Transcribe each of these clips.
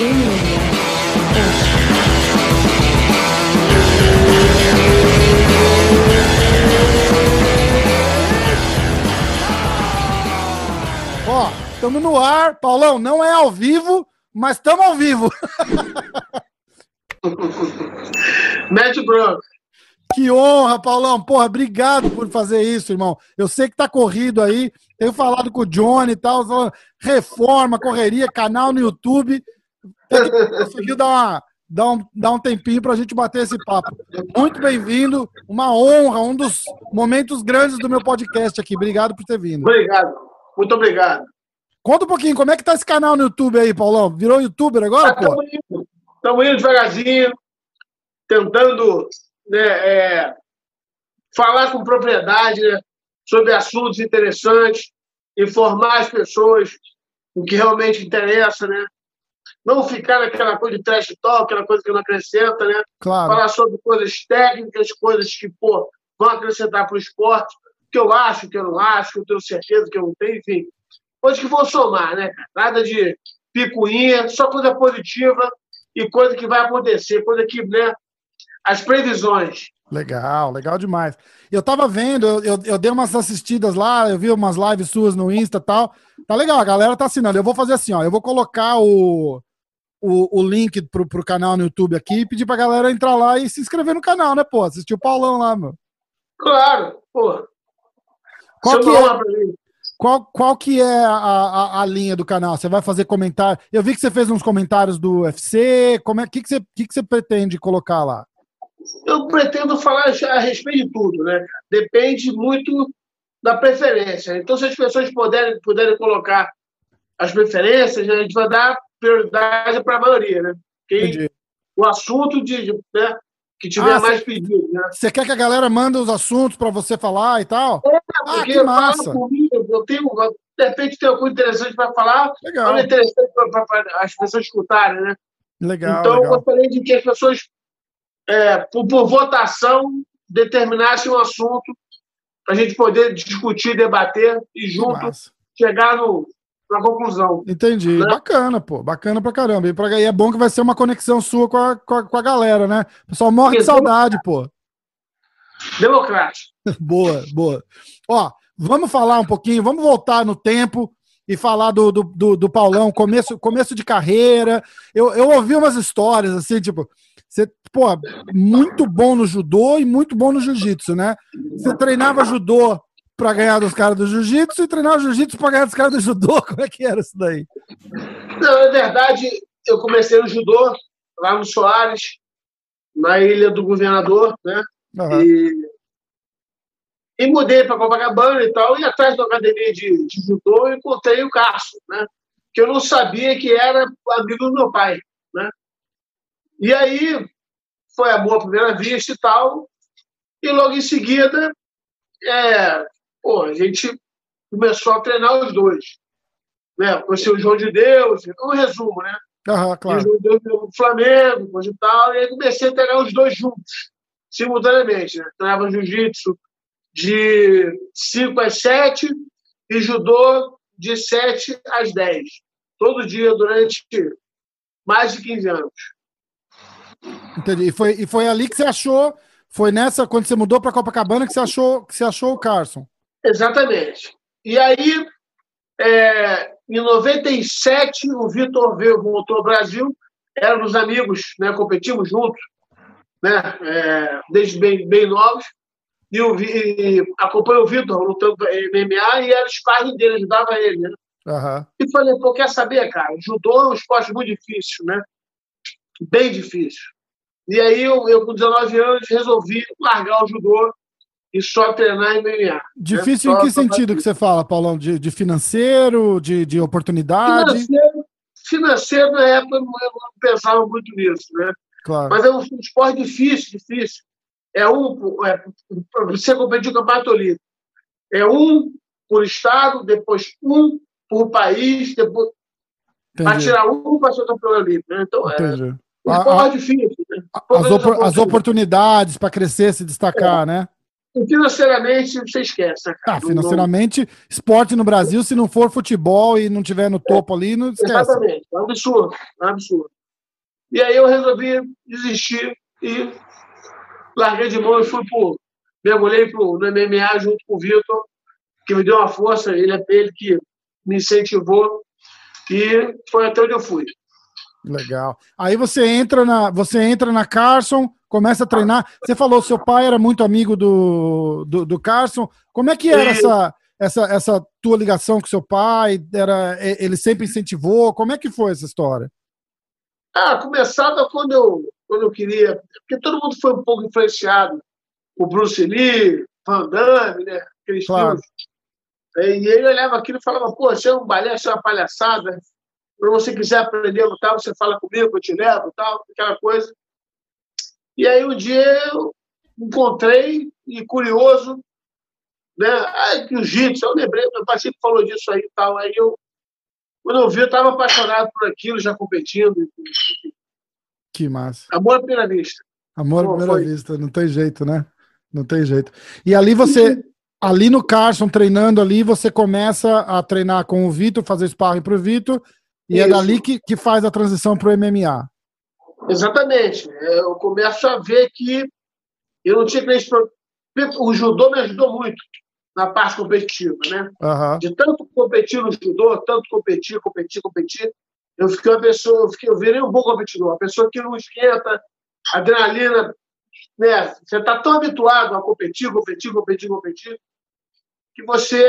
Ó, estamos no ar. Paulão, não é ao vivo, mas estamos ao vivo. Matt Bronco. Que honra, Paulão. Porra, obrigado por fazer isso, irmão. Eu sei que tá corrido aí. Tenho falado com o Johnny e tal. Reforma, correria, canal no YouTube. Conseguiu dar, uma, dar, um, dar um tempinho pra gente bater esse papo. Muito bem-vindo. Uma honra, um dos momentos grandes do meu podcast aqui. Obrigado por ter vindo. Obrigado. Muito obrigado. Conta um pouquinho, como é que tá esse canal no YouTube aí, Paulão? Virou youtuber agora, pô? Estamos indo devagarzinho, tentando né, é, falar com propriedade né, sobre assuntos interessantes, informar as pessoas o que realmente interessa, né? Não ficar naquela coisa de trash talk, aquela coisa que não acrescenta, né? Claro. Falar sobre coisas técnicas, coisas que, pô, vão acrescentar para o esporte, que eu acho, que eu não acho, que eu tenho certeza que eu não tenho, enfim. Coisas que vão somar, né? Nada de picuinha, só coisa positiva e coisa que vai acontecer, coisa que, né? As previsões. Legal, legal demais. Eu tava vendo, eu, eu, eu, dei umas assistidas lá, eu vi umas lives suas no Insta e tal. Tá legal, a galera tá assinando. Eu vou fazer assim, ó, eu vou colocar o, o, o link pro, pro canal no YouTube aqui e pedir pra galera entrar lá e se inscrever no canal, né, pô? Assistir o Paulão lá, meu. Claro, pô. Qual que, é, qual, qual que é a, a, a, linha do canal? Você vai fazer comentário? Eu vi que você fez uns comentários do UFC. Como é que, que, você, que, que você pretende colocar lá? Eu pretendo falar a respeito de tudo, né? Depende muito da preferência. Então, se as pessoas puderem, puderem colocar as preferências, a gente vai dar prioridade para a maioria, né? Porque o assunto de, né, que tiver ah, mais pedido. Né? Você quer que a galera manda os assuntos para você falar e tal? É, ah, que massa. Comigo, eu tenho, de repente tem alguma interessante para falar, legal. é interessante para as pessoas escutarem, né? Legal. Então, legal. eu gostaria de que as pessoas, é, por, por votação, determinassem um assunto para a gente poder discutir, debater e junto chegar no, na conclusão. Entendi. Né? Bacana, pô. Bacana pra caramba. E, pra, e é bom que vai ser uma conexão sua com a, com a, com a galera, né? O pessoal morre de saudade, pô. Democrático. boa, boa. Ó, vamos falar um pouquinho, vamos voltar no tempo e falar do, do, do, do Paulão, começo, começo de carreira. Eu, eu ouvi umas histórias assim, tipo, você, pô, muito bom no judô e muito bom no jiu-jitsu, né? Você treinava judô para ganhar dos caras do jiu-jitsu e treinar o jiu-jitsu para ganhar dos caras do judô? Como é que era isso daí? Não, na verdade, eu comecei no judô, lá no Soares, na Ilha do Governador, né? Uhum. E, e mudei para Copacabana e tal, e atrás da academia de, de judô eu encontrei o Cássio, né? Que eu não sabia que era amigo do meu pai, né? E aí foi amor à primeira vista e tal, e logo em seguida é, pô, a gente começou a treinar os dois. Né? Conheci o João de Deus, um resumo, né? Uhum, claro. E o João de Deus do Flamengo, coisa e tal, e aí comecei a treinar os dois juntos, simultaneamente. Né? Treinava jiu-jitsu de 5 às 7 e judô de 7 às 10. Todo dia durante mais de 15 anos. Entendi. E foi, e foi ali que você achou, foi nessa, quando você mudou para Copacabana, que você achou, que você achou o Carson? Exatamente. E aí, é, em 97, o Vitor veio, voltou ao Brasil, éramos amigos, né, competimos juntos, né, é, desde bem, bem novos, e, eu e o Vitor lutando MMA e era o sparring dele, ajudava ele, né? Uhum. E falei, pô, quer saber, cara? Judô é um esporte muito difícil, né? Bem difícil. E aí eu, eu com 19 anos, resolvi largar o judô e só treinar MMA. Difícil né? em que sentido que você fala, Paulão? De, de financeiro, de, de oportunidade? Financeiro, financeiro, na época, eu não, pensava muito nisso, né? Claro. Mas é um esporte difícil, difícil. É um, é, você competir com Olímpico. É um por estado, depois um por país, depois para tirar um para ser campeão olímpico. Né? Então, é Entendi. é um esporte difícil. Né? As, op as oportunidades para crescer, se destacar, é. né? Financeiramente, você esquece. Né, ah, financeiramente, esporte no Brasil, se não for futebol e não tiver no é, topo é, ali, não esquece. Exatamente, é um absurdo, é um absurdo. E aí eu resolvi desistir e larguei de mão e fui pro. Mergulhei pro, no MMA junto com o Vitor, que me deu uma força, ele é ele que me incentivou e foi até onde eu fui. Legal. Aí você entra na, você entra na Carson, começa a treinar. Você falou seu pai era muito amigo do, do, do Carson. Como é que era essa, essa, essa tua ligação com seu pai? Era, ele sempre incentivou? Como é que foi essa história? Ah, começava quando eu, quando eu queria. Porque todo mundo foi um pouco influenciado. O Bruce Lee, Van Damme, né? Aqueles claro. E ele olhava aquilo e falava: pô, você é um balé, você é uma palhaçada para você quiser aprender a lutar, você fala comigo, eu te levo, tal, aquela coisa. E aí um dia eu encontrei, e curioso, né? Ah, jiu-jitsu, eu lembrei, meu pai sempre falou disso aí e tal. Aí eu, quando eu vi, eu estava apaixonado por aquilo, já competindo. Que massa. Amor à primeira vista. Amor à primeira foi? vista, não tem jeito, né? Não tem jeito. E ali você, ali no Carson, treinando ali, você começa a treinar com o Vitor, fazer sparring para o Vitor, e Isso. é dali que, que faz a transição para o MMA. Exatamente. Eu começo a ver que eu não tinha que O judô me ajudou muito na parte competitiva, né? Uhum. De tanto competir no judô, tanto competir, competir, competir, eu fiquei uma pessoa, eu, fiquei, eu virei um bom competidor, uma pessoa que não esquenta, adrenalina, né? Você está tão habituado a competir, competir, competir, competir, que você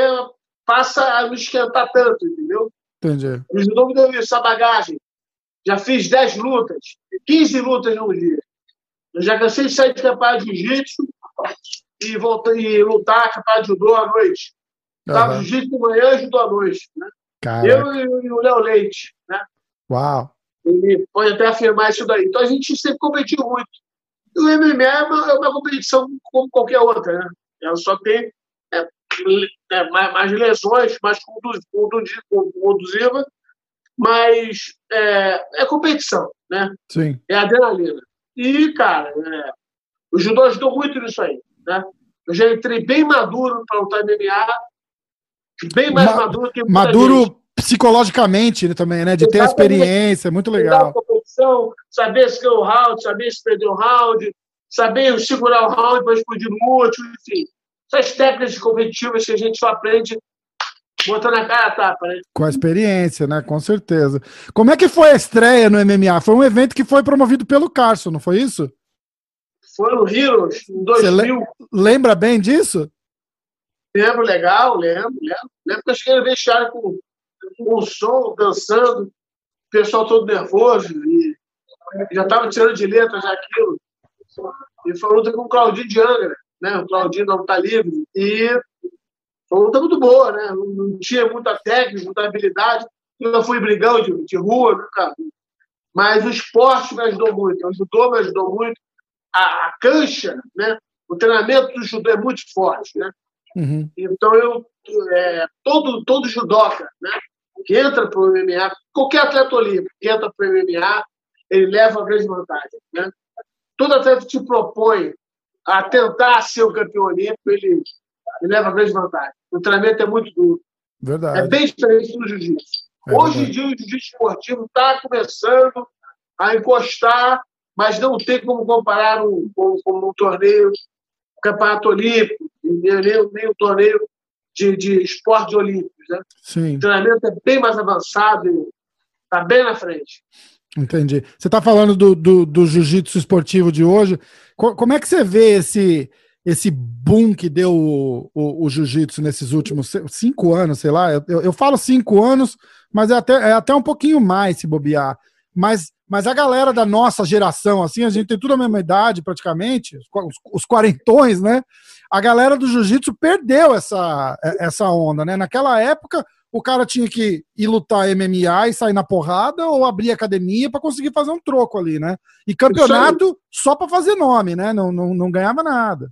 passa a não esquentar tanto, entendeu? Entendi. O judô me deu essa bagagem. Já fiz 10 lutas, 15 lutas num dia. Eu já cansei de sair de capaz de jiu-jitsu e, voltar, e lutar capaz de judô à noite. Estava uhum. jiu-jitsu de manhã e judô à noite. Né? Eu e, e o Léo Leite. Né? Uau! Ele pode até afirmar isso daí. Então a gente sempre competiu muito. E o MMA é uma, é uma competição como qualquer outra. Né? Ela só tem é, é, mais, mais, lesões, mais conduziva, mas é, é, competição, né? Sim. É adrenalina. E, cara, é, o judô ajudou muito nisso aí, né? Eu já entrei bem maduro para lutar MMA, bem mais Ma maduro que Maduro gente. psicologicamente também, né? De ter a experiência, muito legal. competição, saber se ganhou o round, saber se perdeu o round, saber segurar o round para explodir no último, enfim essas técnicas competitivas que a gente só aprende botando a cara a tapa, né? Com a experiência, né? Com certeza. Como é que foi a estreia no MMA? Foi um evento que foi promovido pelo Carson, não foi isso? Foi no Heroes, em 2000. Você lembra bem disso? Lembro, legal, lembro, lembro. Lembro que eu cheguei no vestiário com, com o som, dançando, o pessoal todo nervoso, e já estava tirando de letra já aquilo. E foi luta com o Claudinho de Angra né? O Claudinho não está livre. E uma luta muito boa, né? Não tinha muita técnica, muita habilidade. Eu fui brigão de, de rua, nunca. Mas o esporte me ajudou muito, o judô me ajudou muito. A, a cancha, né? O treinamento do judô é muito forte, né? Uhum. Então eu é, todo todo judoca, né? Que entra para o MMA, qualquer atleta olímpico que entra para o MMA, ele leva a grande vantagem, né? Todo atleta te propõe a tentar ser o campeão olímpico, ele, ele leva grande vantagem. O treinamento é muito duro. Verdade. É bem diferente do jiu-jitsu. É Hoje em dia, o jiu-jitsu esportivo está começando a encostar, mas não tem como comparar um, com, com um torneio, um campeonato olímpico, nem, nem um torneio de, de esportes olímpicos. Né? Sim. O treinamento é bem mais avançado, está bem na frente. Entendi. Você está falando do, do, do jiu-jitsu esportivo de hoje. Como é que você vê esse, esse boom que deu o, o, o jiu-jitsu nesses últimos cinco anos, sei lá? Eu, eu falo cinco anos, mas é até, é até um pouquinho mais se bobear. Mas, mas a galera da nossa geração, assim, a gente tem tudo a mesma idade praticamente, os, os quarentões, né? A galera do jiu-jitsu perdeu essa, essa onda, né? Naquela época, o cara tinha que ir lutar MMA e sair na porrada ou abrir academia para conseguir fazer um troco ali, né? E campeonato só para fazer nome, né? Não, não, não ganhava nada.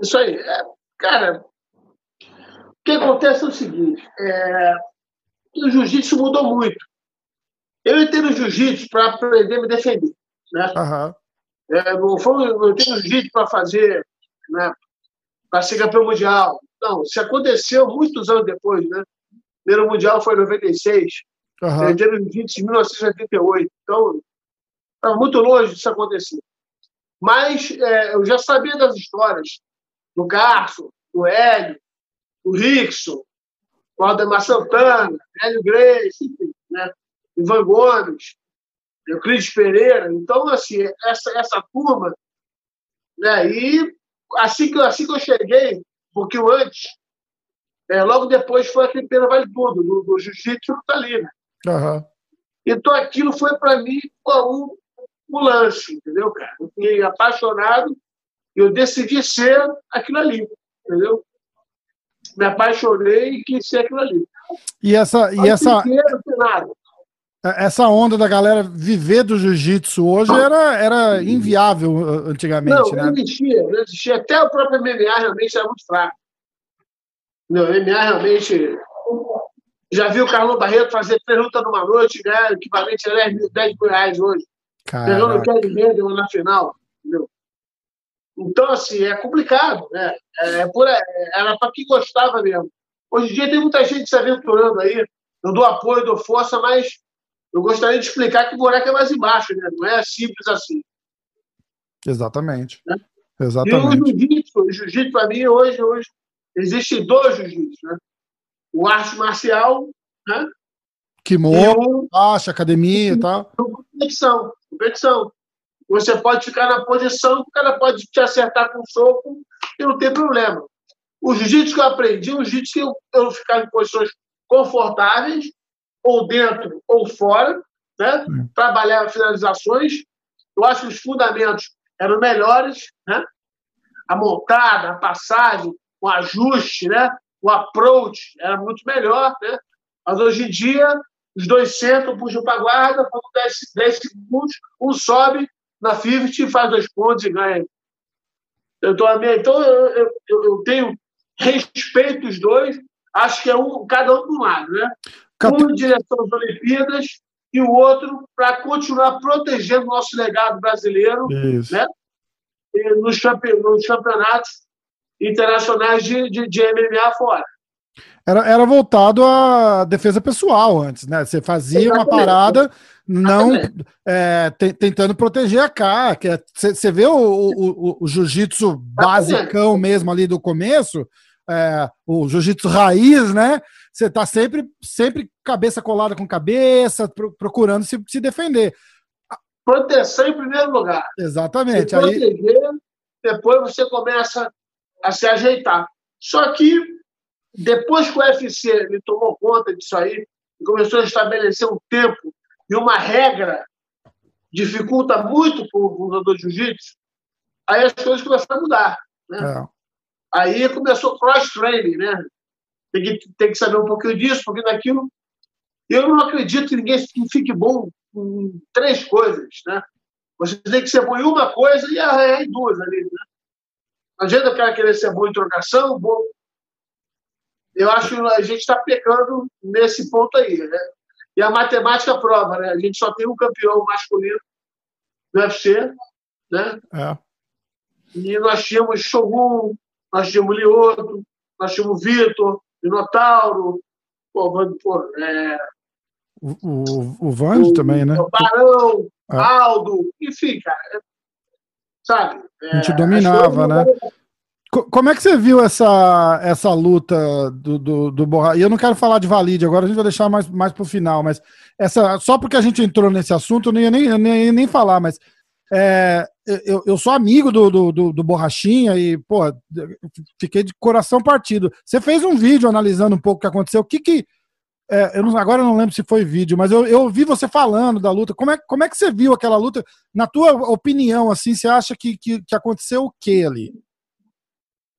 Isso aí. É, cara, o que acontece é o seguinte: é, o jiu-jitsu mudou muito. Eu entrei no jiu-jitsu para aprender a me defender. Né? Uhum. É, não foi, eu entrei no jiu-jitsu para fazer né, para ser campeão mundial. Não, isso aconteceu muitos anos depois, né? O primeiro mundial foi em 96, uhum. perderam em 20 1988. Então, estava muito longe disso acontecer. Mas é, eu já sabia das histórias do Carso, do Hélio, do Rickson, do Aldemar Santana, Hélio Grace, enfim, né? Ivan Gomes, Euclides Pereira. Então, assim, essa, essa turma. Né? E assim que, assim que eu cheguei, um pouquinho antes, é, logo depois foi aquele Pena Vale Tudo, do, do Jiu-Jitsu ali, né? Uhum. Então aquilo foi para mim um, um lance, entendeu, cara? Eu fiquei apaixonado eu decidi ser aquilo ali, entendeu? Me apaixonei e quis ser aquilo ali. E essa. E essa... Inteiro, essa onda da galera viver do jiu-jitsu hoje era, era inviável uh, antigamente, não, né? Não existia, não existia. Até o próprio MMA realmente era muito fraco. Não, o MMA realmente. Já viu o Carlos Barreto fazer três lutas numa noite, né? Equivalente a 10 mil, 10 mil reais hoje. Pegando o Kevin Mendel na final. Então, assim, é complicado, né? É, por, é, era para quem gostava mesmo. Hoje em dia tem muita gente se aventurando aí. Eu dou apoio, dou força, mas eu gostaria de explicar que o buraco é mais embaixo, né? Não é simples assim. Exatamente. Né? Exatamente. E o jiu-jitsu, o jiu-jitsu para mim hoje, hoje existem dois jiu-jitsu, né? O arte marcial, né? Kimono, acha, academia e tal. Competição, competição. Você pode ficar na posição, o cara pode te acertar com um soco e não tem problema. O jiu-jitsu que eu aprendi, o jiu-jitsu que eu, eu ficar em posições confortáveis ou dentro ou fora, né? Hum. trabalhar finalizações. Eu acho que os fundamentos eram melhores, né? a montada, a passagem, o ajuste, né? o approach era muito melhor. Né? Mas hoje em dia, os dois sentam, puxam para a guarda, quando 10, 10 segundos, um sobe na 50 e faz dois pontos e ganha. Eu tô, então, eu, eu, eu tenho respeito os dois, acho que é um, cada um do lado, né? um em direção às Olimpíadas e o outro para continuar protegendo o nosso legado brasileiro né? nos, campeonatos internacionais de, de, de MMA fora. Era, era voltado à defesa pessoal antes, né? Você fazia Exatamente. uma parada não é, tentando proteger a cara. Você é, vê o, o, o, o jiu-jitsu basicão mesmo ali do começo, é, o jiu-jitsu raiz, né? Você tá sempre, sempre cabeça colada com cabeça, pro, procurando se, se defender. Proteção em primeiro lugar. Exatamente. Se proteger, Aí... depois você começa a se ajeitar. Só que depois que o UFC ele tomou conta disso aí e começou a estabelecer um tempo e uma regra dificulta muito para o lutador de jiu-jitsu, aí as coisas começaram a mudar. Né? É. Aí começou cross-training, né? Tem que, tem que saber um pouquinho disso, um pouquinho daquilo. Eu não acredito que ninguém fique bom em três coisas, né? Você tem que ser bom em uma coisa e arranhar em duas ali, né? Não adianta o cara querer ser bom em trocação, bom... Eu acho que a gente está pecando nesse ponto aí, né? E a matemática prova, né? A gente só tem um campeão masculino do UFC, né? É. E nós tínhamos Shogun, nós tínhamos Lioto, nós tínhamos Vitor, Minotauro, pô, pô, é, o, o, o Vande também, né? O Barão, é. Aldo, enfim, cara. É, sabe? a gente é, dominava, né? Como é que você viu essa, essa luta do, do, do Borra? E eu não quero falar de Valide agora, a gente vai deixar mais, mais para o final, mas essa, só porque a gente entrou nesse assunto, eu não ia nem, eu nem, nem falar, mas é, eu, eu sou amigo do, do, do, do, Borrachinha e, pô, fiquei de coração partido. Você fez um vídeo analisando um pouco o que aconteceu. O que que. É, eu não, agora eu não lembro se foi vídeo, mas eu, eu ouvi você falando da luta. Como é, como é que você viu aquela luta? Na tua opinião, assim, você acha que, que, que aconteceu o que ali?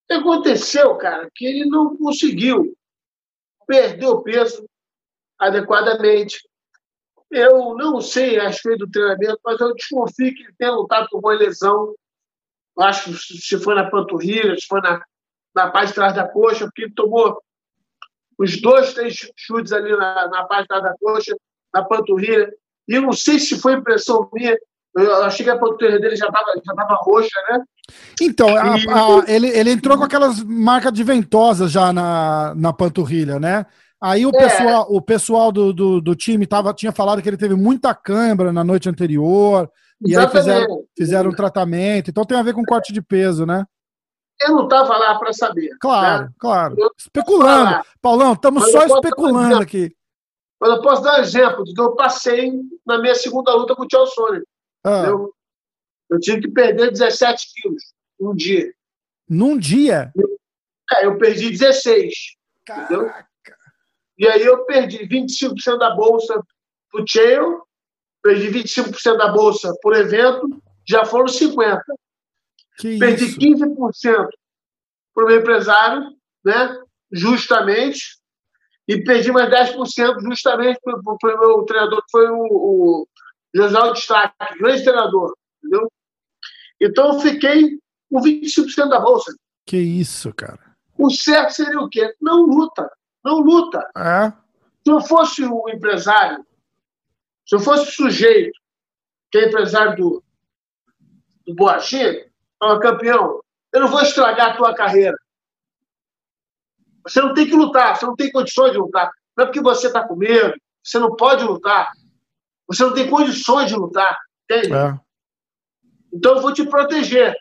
Que aconteceu, cara, que ele não conseguiu perder o peso adequadamente. Eu não sei a respeito do treinamento, mas eu desconfio que ele tenha lutado com uma lesão. Acho que se foi na panturrilha, se foi na, na parte de trás da coxa, porque ele tomou os dois, três chutes ali na, na parte de trás da coxa, na panturrilha. E eu não sei se foi impressão minha, Eu achei que a panturrilha dele já estava já tava roxa, né? Então, a, a, ele, ele entrou com aquelas marcas de ventosa já na, na panturrilha, né? Aí o é. pessoal, o pessoal do, do, do, time tava, tinha falado que ele teve muita câimbra na noite anterior. Exatamente. E aí fizeram, fizeram um tratamento. Então tem a ver com corte de peso, né? Eu não estava lá para saber. Claro, né? claro. Eu especulando. Paulão, estamos só especulando aqui. Mas eu posso dar um exemplo de que eu passei na minha segunda luta com o Tchau Sônia. Ah. Eu, eu tive que perder 17 quilos um dia. Num dia? É, eu perdi 16. Caraca. Entendeu? E aí eu perdi 25% da bolsa pro Chael, perdi 25% da bolsa por evento, já foram 50%. Que perdi isso? 15% para o meu empresário, né? justamente, e perdi mais 10% justamente para o meu treinador, que foi o, o José Destaque, grande treinador, entendeu? Então eu fiquei com 25% da bolsa. Que isso, cara. O certo seria o quê? Não luta. Não luta. É. Se eu fosse o empresário, se eu fosse o sujeito que é empresário do, do Boachinha, é campeão, eu não vou estragar a tua carreira. Você não tem que lutar, você não tem condições de lutar. Não é porque você está com medo, você não pode lutar. Você não tem condições de lutar, entende? É. Então eu vou te proteger.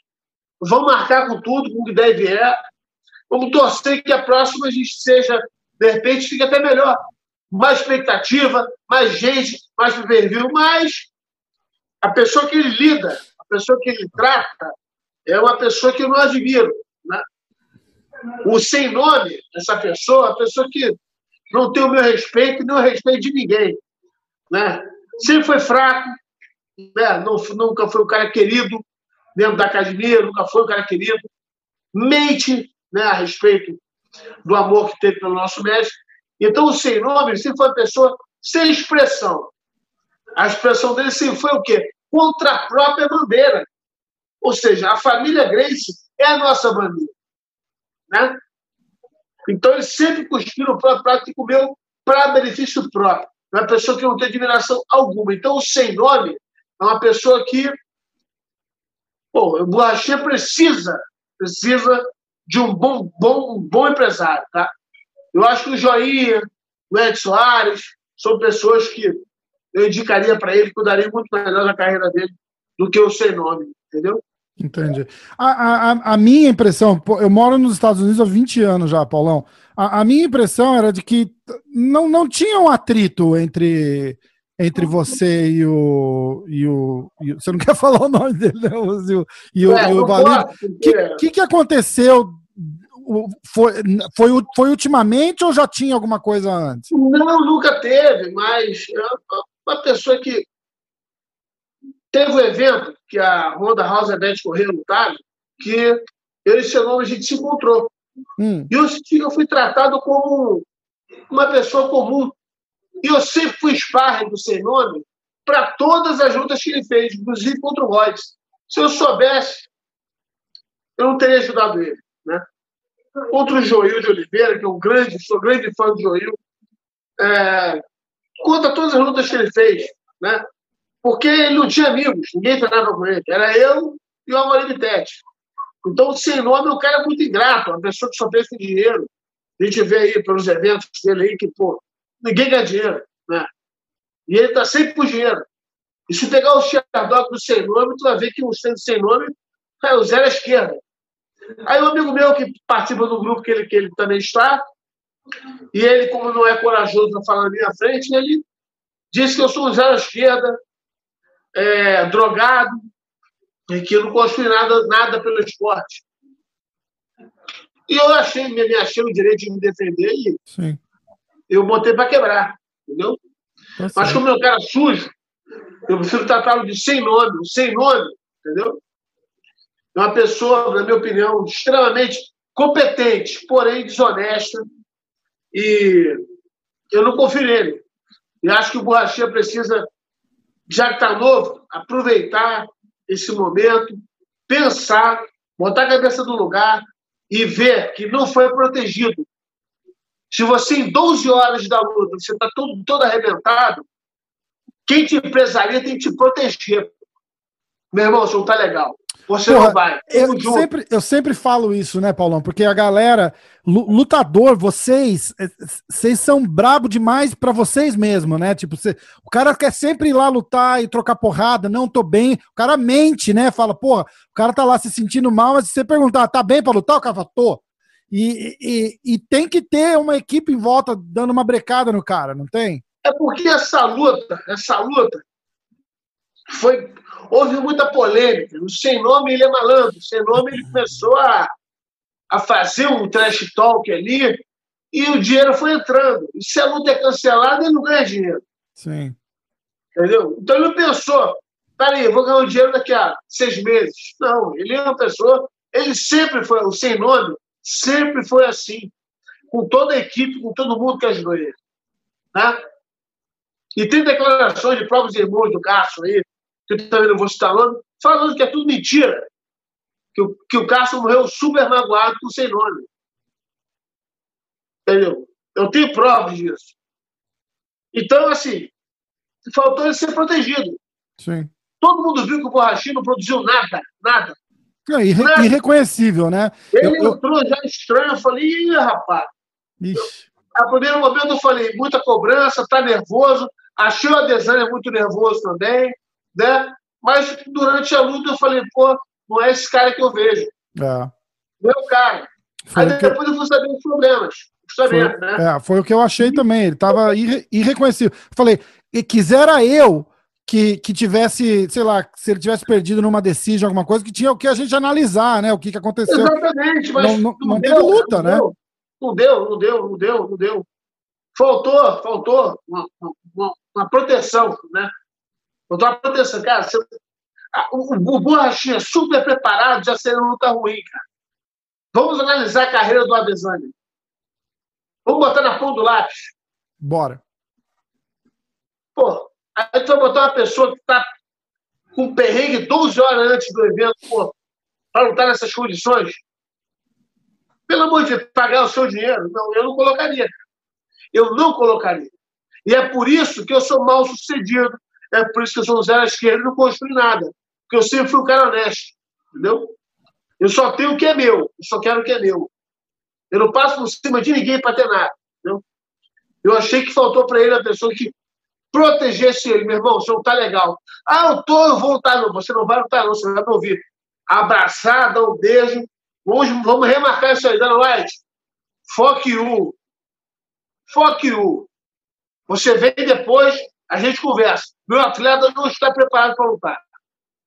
Vamos marcar com tudo, com o que deve vier. Vamos torcer que a próxima a gente seja, de repente, fique até melhor. Mais expectativa, mais gente, mais pay mas a pessoa que ele lida, a pessoa que ele trata, é uma pessoa que eu não admiro. Né? O sem nome, essa pessoa, a pessoa que não tem o meu respeito e nem o respeito de ninguém. Né? Sempre foi fraco, né? não, nunca foi um cara querido dentro da academia, nunca foi um cara querido. Mente né, a respeito do amor que teve pelo nosso mestre. Então, o sem nome sempre foi uma pessoa sem expressão. A expressão dele sempre foi o quê? Contra a própria bandeira. Ou seja, a família Grace é a nossa bandeira. Né? Então, ele sempre cuspiu no próprio prato e comeu para benefício próprio. É uma pessoa que não tem admiração alguma. Então, o sem nome é uma pessoa que. Pô, o Borrachinha precisa, precisa de um bom, bom, um bom empresário. Tá? Eu acho que o Joinha, o Ed Soares, são pessoas que eu indicaria para ele, cuidaria muito melhor da carreira dele do que o sem nome, entendeu? Entendi. A, a, a minha impressão, eu moro nos Estados Unidos há 20 anos já, Paulão. A, a minha impressão era de que não, não tinha um atrito entre, entre você e o, e o, e o. Você não quer falar o nome dele, né? E o, e o, é, o O que, que, que aconteceu foi, foi, foi ultimamente ou já tinha alguma coisa antes? Não, nunca teve, mas uma pessoa que Teve um evento que a Honda House Event correu no Tale, que eu e seu nome a gente se encontrou. Hum. Eu eu fui tratado como uma pessoa comum. E eu sempre fui sparring do sem nome para todas as lutas que ele fez, inclusive contra o Royce. Se eu soubesse, eu não teria ajudado ele. Né? Contra o Joil de Oliveira, que é um grande, sou grande fã do Joil, é, conta todas as lutas que ele fez. Né? Porque ele não tinha amigos, ninguém treinava com ele. Era eu e o Amorim Tete. Então, sem nome, o cara é muito ingrato, uma pessoa que só pensa em dinheiro. A gente vê aí pelos eventos dele aí que, pô, ninguém ganha dinheiro. Né? E ele está sempre por dinheiro. E se pegar o Sherdog do sem nome, tu vai ver que o sem nome é o zero à esquerda. Aí um amigo meu que participa do grupo que ele, que ele também está, e ele, como não é corajoso para falar na minha frente, ele disse que eu sou um zero à esquerda, é, drogado e que não construiu nada, nada pelo esporte. E eu achei, me, me achei o direito de me defender e Sim. eu botei para quebrar, entendeu? Tá Mas como é um cara sujo, eu prefiro tratá-lo de sem nome, sem nome, entendeu? É uma pessoa, na minha opinião, extremamente competente, porém desonesta. E eu não confio nele. E acho que o Borrachinha precisa já que está novo, aproveitar esse momento, pensar, botar a cabeça no lugar e ver que não foi protegido. Se você, em 12 horas da luta, você está todo, todo arrebentado, quem te empresaria tem que te proteger. meu irmão, você não tá legal. Você Porra, não vai. Eu sempre, eu sempre falo isso, né, Paulão? Porque a galera, lutador, vocês, é, vocês são brabo demais para vocês mesmo, né? Tipo, você, o cara quer sempre ir lá lutar e trocar porrada, não tô bem. O cara mente, né? Fala, porra, o cara tá lá se sentindo mal, mas se você perguntar, tá bem pra lutar? O cara fala, tô. E, e, e tem que ter uma equipe em volta dando uma brecada no cara, não tem? É porque essa luta, essa luta foi houve muita polêmica. O sem nome ele é malandro. O sem nome ele começou a, a fazer um trash talk ali e o dinheiro foi entrando. E se a luta é cancelada, ele não ganha dinheiro. Sim. Entendeu? Então ele pensou, peraí, eu vou ganhar o dinheiro daqui a seis meses. Não, ele é uma pessoa, ele sempre foi, o sem nome, sempre foi assim. Com toda a equipe, com todo mundo que ajudou ele. Né? E tem declarações de próprios irmãos do Cássio aí, que eu também não vou citar nome, falando que é tudo mentira. Que o, que o Cássio morreu super magoado com sem nome. Entendeu? Eu tenho provas disso. Então, assim, faltou ele ser protegido. Sim. Todo mundo viu que o Borrachinho não produziu nada, nada. É, irre nada. Irreconhecível, né? Ele eu, entrou eu... já estranho, eu falei, ih, rapaz. Ixi. Eu, a primeiro momento eu falei, muita cobrança, tá nervoso. Achei o Adesanya muito nervoso também né? Mas durante a luta eu falei, pô, não é esse cara que eu vejo. É. Não é o cara. Foi Aí depois eu fui saber os problemas. Foi, né? é, foi o que eu achei também. Ele estava irre, irreconhecível. Falei, e quisera eu que, que tivesse, sei lá, se ele tivesse perdido numa decisão, alguma coisa, que tinha o que a gente analisar, né? O que, que aconteceu. Exatamente, mas não, não, não, teve luta, né? Não deu, não deu, não deu, não deu. Faltou, faltou uma, uma, uma proteção, né? Eu tô pensando, cara, você, o, o Borrachinha super preparado já seria uma luta ruim, cara. Vamos analisar a carreira do Adesanya. Vamos botar na ponta do lápis. Bora. Pô, aí tu vai botar uma pessoa que tá com perrengue 12 horas antes do evento, pô, para lutar nessas condições. Pelo amor de Deus, pagar o seu dinheiro. Não, eu não colocaria. Eu não colocaria. E é por isso que eu sou mal sucedido é por isso que eu sou zero à esquerda e não construí nada. Porque eu sempre fui um cara honesto. Entendeu? Eu só tenho o que é meu. Eu só quero o que é meu. Eu não passo por cima de ninguém para ter nada. Entendeu? Eu achei que faltou para ele a pessoa que protegesse ele. Meu irmão, você não está legal. Ah, eu tô, eu vou lutar. Não, você não vai lutar, não. Você vai me ouvir. Abraçar, dar um beijo. Vamos, vamos remarcar isso aí, Dana White. Fuck you. Fuck you. Você vem depois, a gente conversa. Meu atleta não está preparado para lutar.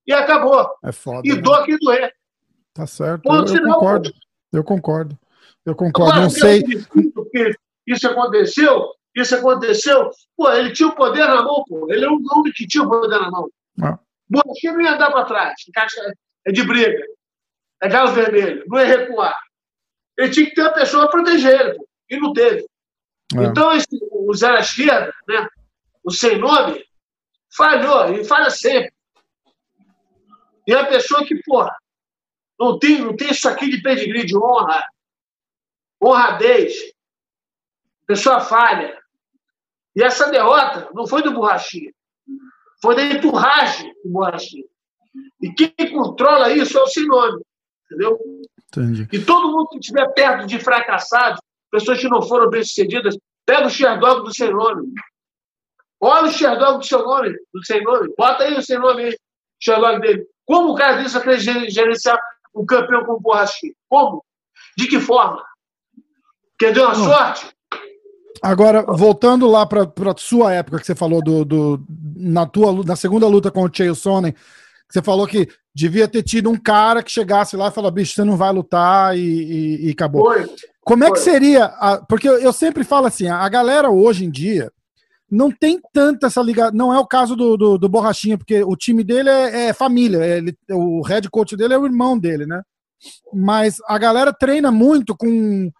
E acabou. É foda. E né? dor que doer. Tá certo. eu, eu concordo. Eu concordo. Eu concordo. Agora, não sei. Isso aconteceu, isso aconteceu. Pô, ele tinha o poder na mão, pô. Ele é um homem que tinha o poder na mão. Ah. Borrachinha não ia andar para trás. É de briga. É galo vermelho. Não ia recuar. Ele tinha que ter uma pessoa para proteger ele, pô. E não teve. É. Então, esse, o à esquerda, né? O sem nome, falhou e falha sempre. E a pessoa que, porra, não tem, não tem isso aqui de pedigree, de honra, honradez, pessoa falha. E essa derrota não foi do Borrachinha, foi da enturragem do Borrachinha. E quem controla isso é o sem nome, entendeu? Entendi. E todo mundo que estiver perto de fracassados, pessoas que não foram bem-sucedidas, pega o Sherdog do sem nome. Olha o Sherdog do seu nome, do sem nome. Bota aí o sem nome aí, Sherdog dele. Como o cara disse para gerenciar um campeão como o Borrachinha? Como? De que forma? Quer dizer uma Não. sorte? Agora, voltando lá para a sua época que você falou do, do, na tua na segunda luta com o Chael Sonnen, você falou que devia ter tido um cara que chegasse lá e falasse, bicho, você não vai lutar e, e, e acabou. Foi. Como é que seria? A, porque eu sempre falo assim, a galera hoje em dia, não tem tanta essa ligação. Não é o caso do, do, do Borrachinha, porque o time dele é, é família. Ele, o head coach dele é o irmão dele, né? Mas a galera treina muito com,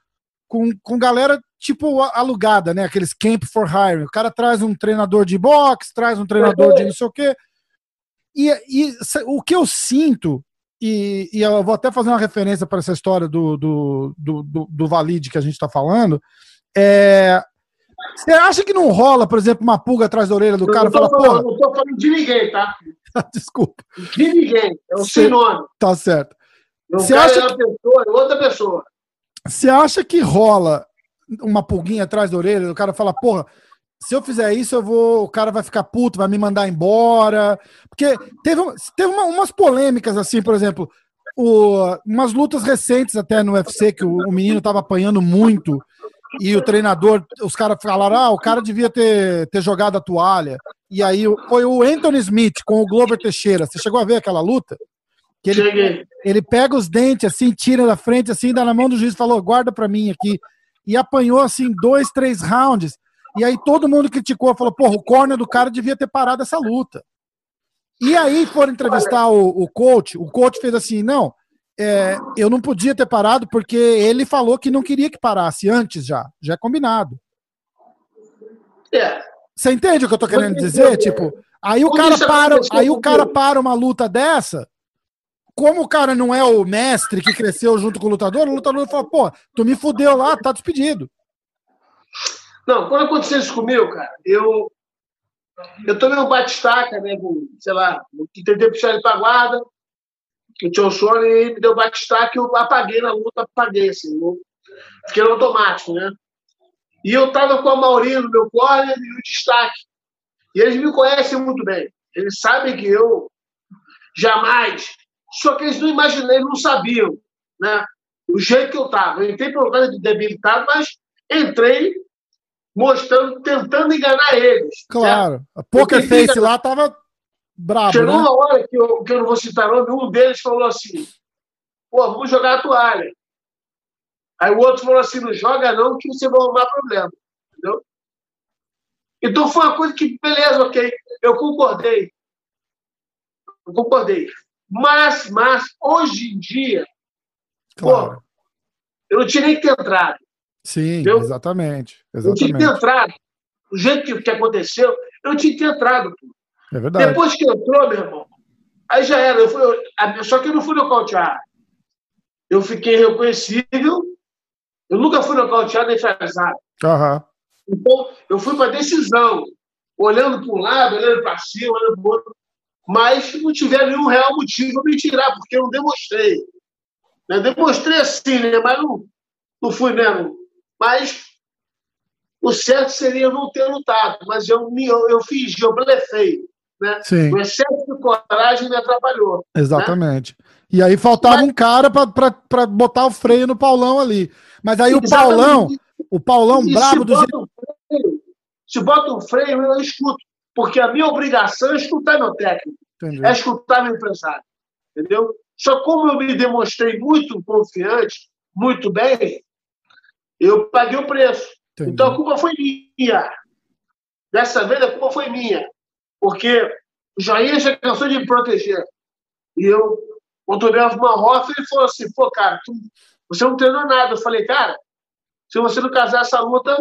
com, com galera tipo alugada, né? Aqueles camp for hire. O cara traz um treinador de boxe, traz um treinador de não sei o quê. E, e o que eu sinto, e, e, eu vou até fazer uma referência para essa história do, do, do, do, do Valide que a gente está falando, é, você acha que não rola, por exemplo, uma pulga atrás da orelha do eu cara? Não tô, fala, falando, não tô falando de ninguém, tá? Desculpa. De ninguém. É o sem nome. Tá certo. Você acha é que... pessoa, é outra pessoa. Você acha que rola uma pulguinha atrás da orelha? O cara fala, porra, se eu fizer isso, eu vou, o cara vai ficar puto, vai me mandar embora. Porque teve, teve uma, umas polêmicas, assim, por exemplo, o, umas lutas recentes até no UFC, que o, o menino tava apanhando muito, e o treinador, os caras falaram, ah, o cara devia ter, ter jogado a toalha. E aí foi o Anthony Smith com o Glover Teixeira. Você chegou a ver aquela luta? Que ele, ele pega os dentes assim, tira da frente, assim, dá na mão do juiz falou: guarda pra mim aqui. E apanhou assim, dois, três rounds. E aí todo mundo criticou, falou: porra, o corner do cara devia ter parado essa luta. E aí foram entrevistar o, o coach, o coach fez assim: não, é, eu não podia ter parado porque ele falou que não queria que parasse antes já, já é combinado. É. Você entende o que eu tô querendo dizer? Tipo, aí o cara para, aí o cara para uma luta dessa, como o cara não é o mestre que cresceu junto com o lutador, o lutador fala, pô, tu me fudeu lá, tá despedido. Não, quando aconteceu isso comigo, cara, eu eu tomei um batistaca, né, com, sei lá, tentei puxar ele pra guarda, o sono e me deu batistaca e eu apaguei na luta, apaguei, assim, eu fiquei no automático, né. E eu tava com a Maurinho no meu corner e o destaque. E eles me conhecem muito bem. Eles sabem que eu jamais só que eles não imaginaram, não sabiam, né? O jeito que eu estava. Eu entrei por lugar de debilitado, mas entrei mostrando, tentando enganar eles. Claro. Certo? A Poker Face lá estava Chegou né? uma hora que eu, que eu não vou citar nome, um deles falou assim: pô, vamos jogar a toalha. Aí o outro falou assim: não joga não, que você vai arrumar problema. Entendeu? Então foi uma coisa que, beleza, ok. Eu concordei. Eu concordei. Mas, mas, hoje em dia, claro. pô, eu não tinha nem que ter entrado. Sim, entendeu? exatamente. exatamente. Eu tinha que ter entrado. Do jeito que, que aconteceu, eu tinha que ter entrado. Pô. É verdade. Depois que entrou, meu irmão, aí já era. Eu fui, eu, só que eu não fui nocauteado. Eu fiquei reconhecível. Eu nunca fui nocauteado nem fazado. Uhum. Então, eu fui para decisão, olhando para um lado, olhando para cima, olhando para o outro mas não tiveram nenhum real motivo para me tirar, porque eu não demonstrei. Né? Demonstrei assim, né? mas não, não fui mesmo. Mas o certo seria não ter lutado, mas eu, eu, eu fingi, eu blefei. Né? Sim. O excesso de coragem me atrapalhou. Né? Exatamente. Né? E aí faltava mas... um cara para botar o freio no Paulão ali. Mas aí Exatamente. o Paulão, o Paulão e brabo do freio, se bota um freio, eu escuto. Porque a minha obrigação é escutar meu técnico, Entendi. é escutar meu empresário. Entendeu? Só como eu me demonstrei muito confiante, muito bem, eu paguei o preço. Entendi. Então a culpa foi minha. Dessa vez a culpa foi minha. Porque o Jair já cansou de me proteger. E eu, quando eu uma roça, ele falou assim: pô, cara, tu, você não treinou nada. Eu falei, cara, se você não casar essa luta,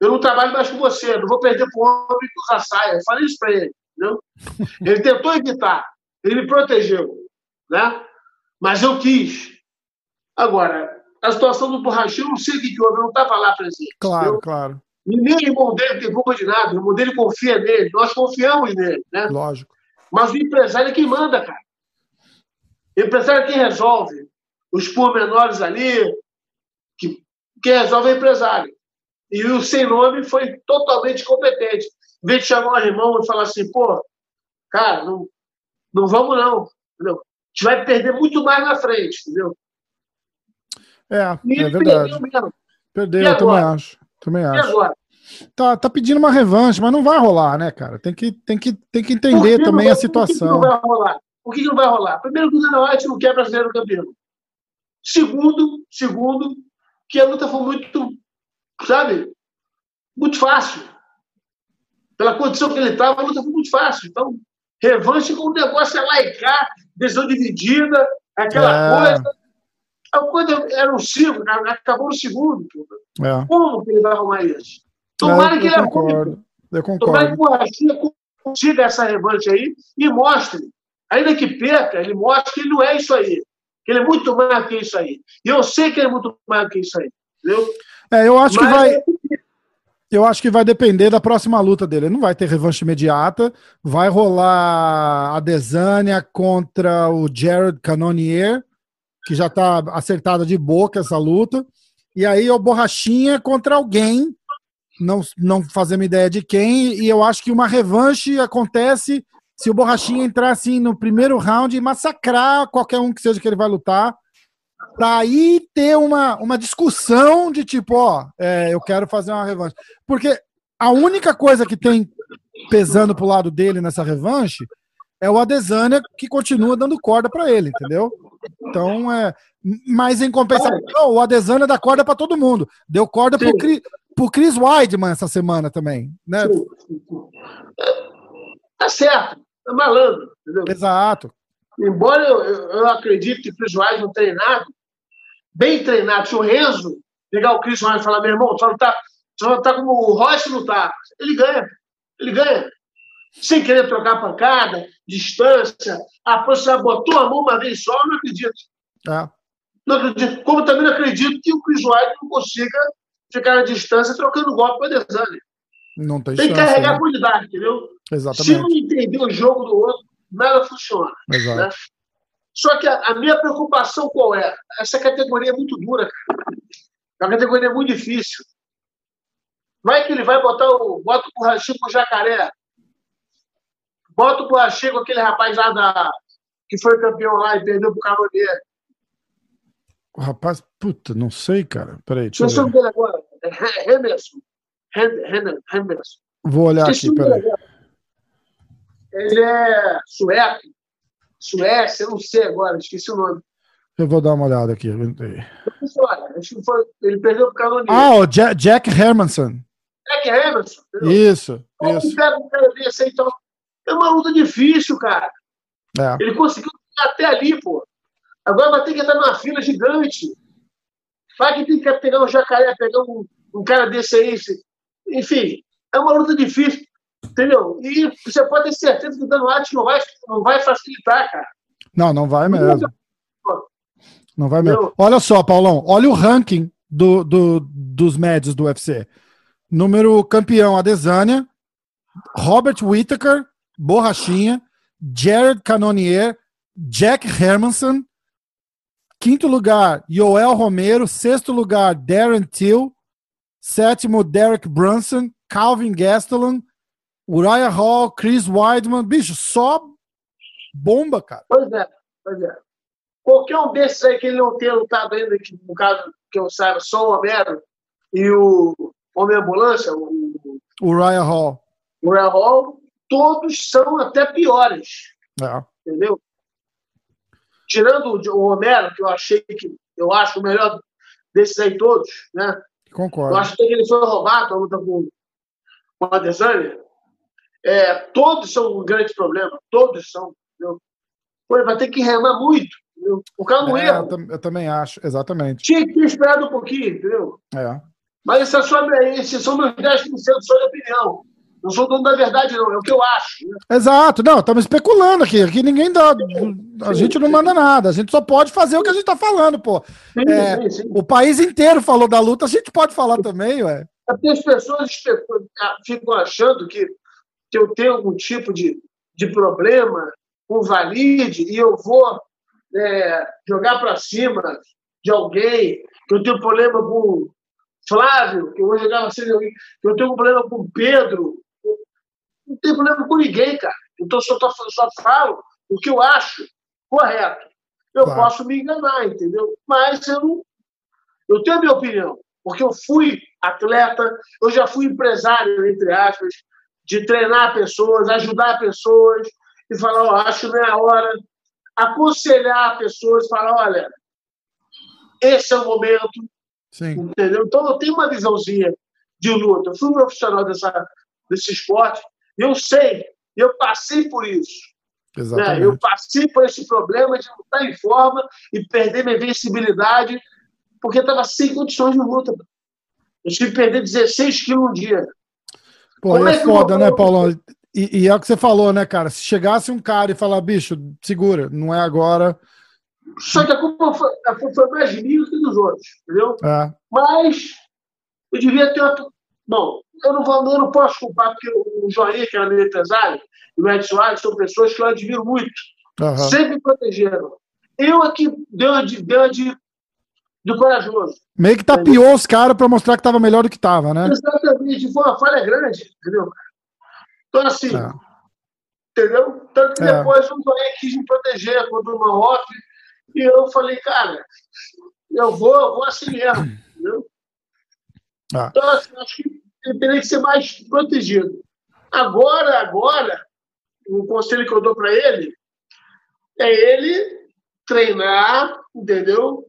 eu não trabalho mais com você, não vou perder para o homem que usa saia. Eu falei isso para ele. Entendeu? Ele tentou evitar, ele me protegeu. Né? Mas eu quis. Agora, a situação do borrachinho, eu não sei o que houve, eu não estava lá presente. Claro, entendeu? claro. E nem o irmão dele tem culpa de nada, o irmão dele confia nele, nós confiamos nele. Né? Lógico. Mas o empresário é quem manda, cara. O empresário é quem resolve. Os pormenores ali, que, quem resolve é o empresário. E o sem nome foi totalmente competente. Em vez de chamar o irmão e falar assim, pô, cara, não, não vamos não. Entendeu? A gente vai perder muito mais na frente, entendeu? É, e é verdade. Perdeu, mesmo. perdeu eu também acho. Também acho. E agora? Tá, tá pedindo uma revanche, mas não vai rolar, né, cara? Tem que, tem que, tem que entender que também vai, a situação. Por que, não vai rolar? Por que, não vai rolar? Primeiro, que o Dana White não quer brasileiro campeão. Segundo, segundo, que a luta foi muito sabe? Muito fácil. Pela condição que ele estava, a luta foi muito fácil. Então, revanche com o negócio é laicar, decisão dividida, aquela é. coisa. A coisa era um cinco, acabou no segundo. É. Como que ele vai arrumar isso? Tomara é, que ele concordo. Eu concordo. Tomara que o Borrachinha consiga essa revanche aí e mostre. Ainda que perca, ele mostre que ele não é isso aí. Que ele é muito mais que isso aí. E eu sei que ele é muito mais que isso aí. Entendeu? É, eu acho Mas... que vai. Eu acho que vai depender da próxima luta dele. não vai ter revanche imediata. Vai rolar a Desânia contra o Jared Cannonier, que já está acertada de boca essa luta. E aí o Borrachinha contra alguém, não, não fazemos ideia de quem. E eu acho que uma revanche acontece se o Borrachinha entrar assim no primeiro round e massacrar qualquer um que seja que ele vai lutar para aí ter uma, uma discussão de tipo, ó, é, eu quero fazer uma revanche. Porque a única coisa que tem pesando pro lado dele nessa revanche é o Adesanya que continua dando corda para ele, entendeu? Então, é. Mas em compensação, o Adesanya dá corda para todo mundo. Deu corda pro, Pro Chris Weidman essa semana também, né? Tá certo, é malandro, entendeu? Exato. Embora eu, eu acredite que o Chris Weidman treinado, bem treinado, se o Renzo pegar o Chris Weidman e falar, meu irmão, só não tá, só não tá como o Royce não tá, ele ganha. Ele ganha sem querer trocar pancada, distância. A você botou a mão uma vez só, eu não acredito. É. Não acredito. Como também não acredito que o Chris White não consiga ficar na distância trocando golpe com a Desane. Não tem, tem que carregar né? qualidade, entendeu? Exatamente. Se não entender o jogo do outro, nada funciona. Exato. Né? Só que a, a, minha preocupação qual é? Essa categoria é muito dura, cara. É uma categoria muito difícil. Vai que ele vai botar o. Bota o borrachinho com o jacaré. Bota o Boachê com aquele rapaz lá da, que foi campeão lá e perdeu pro Camoneiro. O rapaz, puta, não sei, cara. Peraí, deixa eu ver. dele agora. É Henderson. Henderson. Vou olhar aqui, peraí. Ele é sueco. Suécia, eu não sei agora, esqueci o nome. Eu vou dar uma olhada aqui. Ele perdeu pro Camoneiro. Ah, o Jack, Jack Hermanson. Jack Hermanson. Isso, isso. Pega um cara desse aí, então. É uma luta difícil, cara. É. Ele conseguiu até ali, pô. Agora vai ter que entrar numa fila gigante. Vai que tem que pegar um jacaré, pegar um, um cara desse aí. Enfim, é uma luta difícil, entendeu? E você pode ter certeza que o Dano Atkins não vai, não vai facilitar, cara. Não, não vai mesmo. Não vai mesmo. Olha só, Paulão, olha o ranking do, do, dos médios do UFC. Número campeão, Adesanya, Robert Whittaker, Borrachinha, Jared Cannonier, Jack Hermanson. Quinto lugar, Joel Romero. Sexto lugar, Darren Till. Sétimo, Derek Brunson. Calvin Gastelum. Uriah Hall, Chris Weidman. Bicho, só bomba, cara. Pois é, pois é. Qualquer um desses aí que ele não tenha lutado ainda, que, no caso que eu saiba, só o Homero e o Homem-Ambulância, o, o Uriah Hall. Uriah Hall, todos são até piores. É. Entendeu? Tirando o Romero, que eu achei que eu acho o melhor desses aí todos, né? Concordo. Eu acho que ele foi roubado a luta com, com a Desânia. É, todos são um grande problema. Todos são. Entendeu? Pô, vai ter que remar muito. Entendeu? O cara não é, eu, eu, também acho, exatamente. Tinha que ter esperado um pouquinho, entendeu? É. Mas isso é sobre, esses são meus 10% só de opinião. Não sou dono da verdade, não. É o que eu acho. Né? Exato. Não, estamos especulando aqui. Aqui ninguém dá. A gente não manda nada. A gente só pode fazer o que a gente está falando, pô. Sim, é, sim, sim. O país inteiro falou da luta, a gente pode falar também, ué. Porque as pessoas ah, ficam achando que, que eu tenho algum tipo de, de problema com valide e eu vou é, jogar para cima de alguém, que eu tenho problema com Flávio, que eu vou jogar assim, que eu tenho um problema com Pedro, não tem problema com ninguém, cara. Então, só, tô, só falo o que eu acho correto. Eu claro. posso me enganar, entendeu? Mas eu não. Eu tenho a minha opinião, porque eu fui atleta, eu já fui empresário, entre aspas, de treinar pessoas, ajudar pessoas e falar: ó, acho que não é a hora. Aconselhar pessoas, falar: olha, esse é o momento. Sim. Entendeu? Então, eu tenho uma visãozinha de luta. Eu fui um profissional dessa, desse esporte eu sei, eu passei por isso. Né? Eu passei por esse problema de não estar em forma e perder minha invencibilidade porque estava sem condições de luta. Eu tive que perder 16 quilos um dia. Pô, é, é foda, né, Paulão? E, e, é o que você falou, né, cara? Se chegasse um cara e falar, bicho, segura, não é agora. Só que a culpa foi, a culpa foi mais minha do que dos outros, entendeu? É. Mas eu devia ter. Bom, eu não, vou, eu não posso culpar, porque o Joinha, que era meu empresário, e o Ed Soares são pessoas que eu admiro muito. Uhum. Sempre me protegeram. Eu aqui deu de, deu de, de corajoso. Meio que tapiou os caras para mostrar que estava melhor do que estava, né? Exatamente. Foi uma falha grande, entendeu? Então, assim, é. entendeu? Tanto que é. depois o Joinha quis me proteger contra uma off, e eu falei, cara, eu vou, eu vou assim mesmo, entendeu? Ah. Então, assim, acho que ele teria que ser mais protegido. Agora, agora, o conselho que eu dou para ele é ele treinar, entendeu?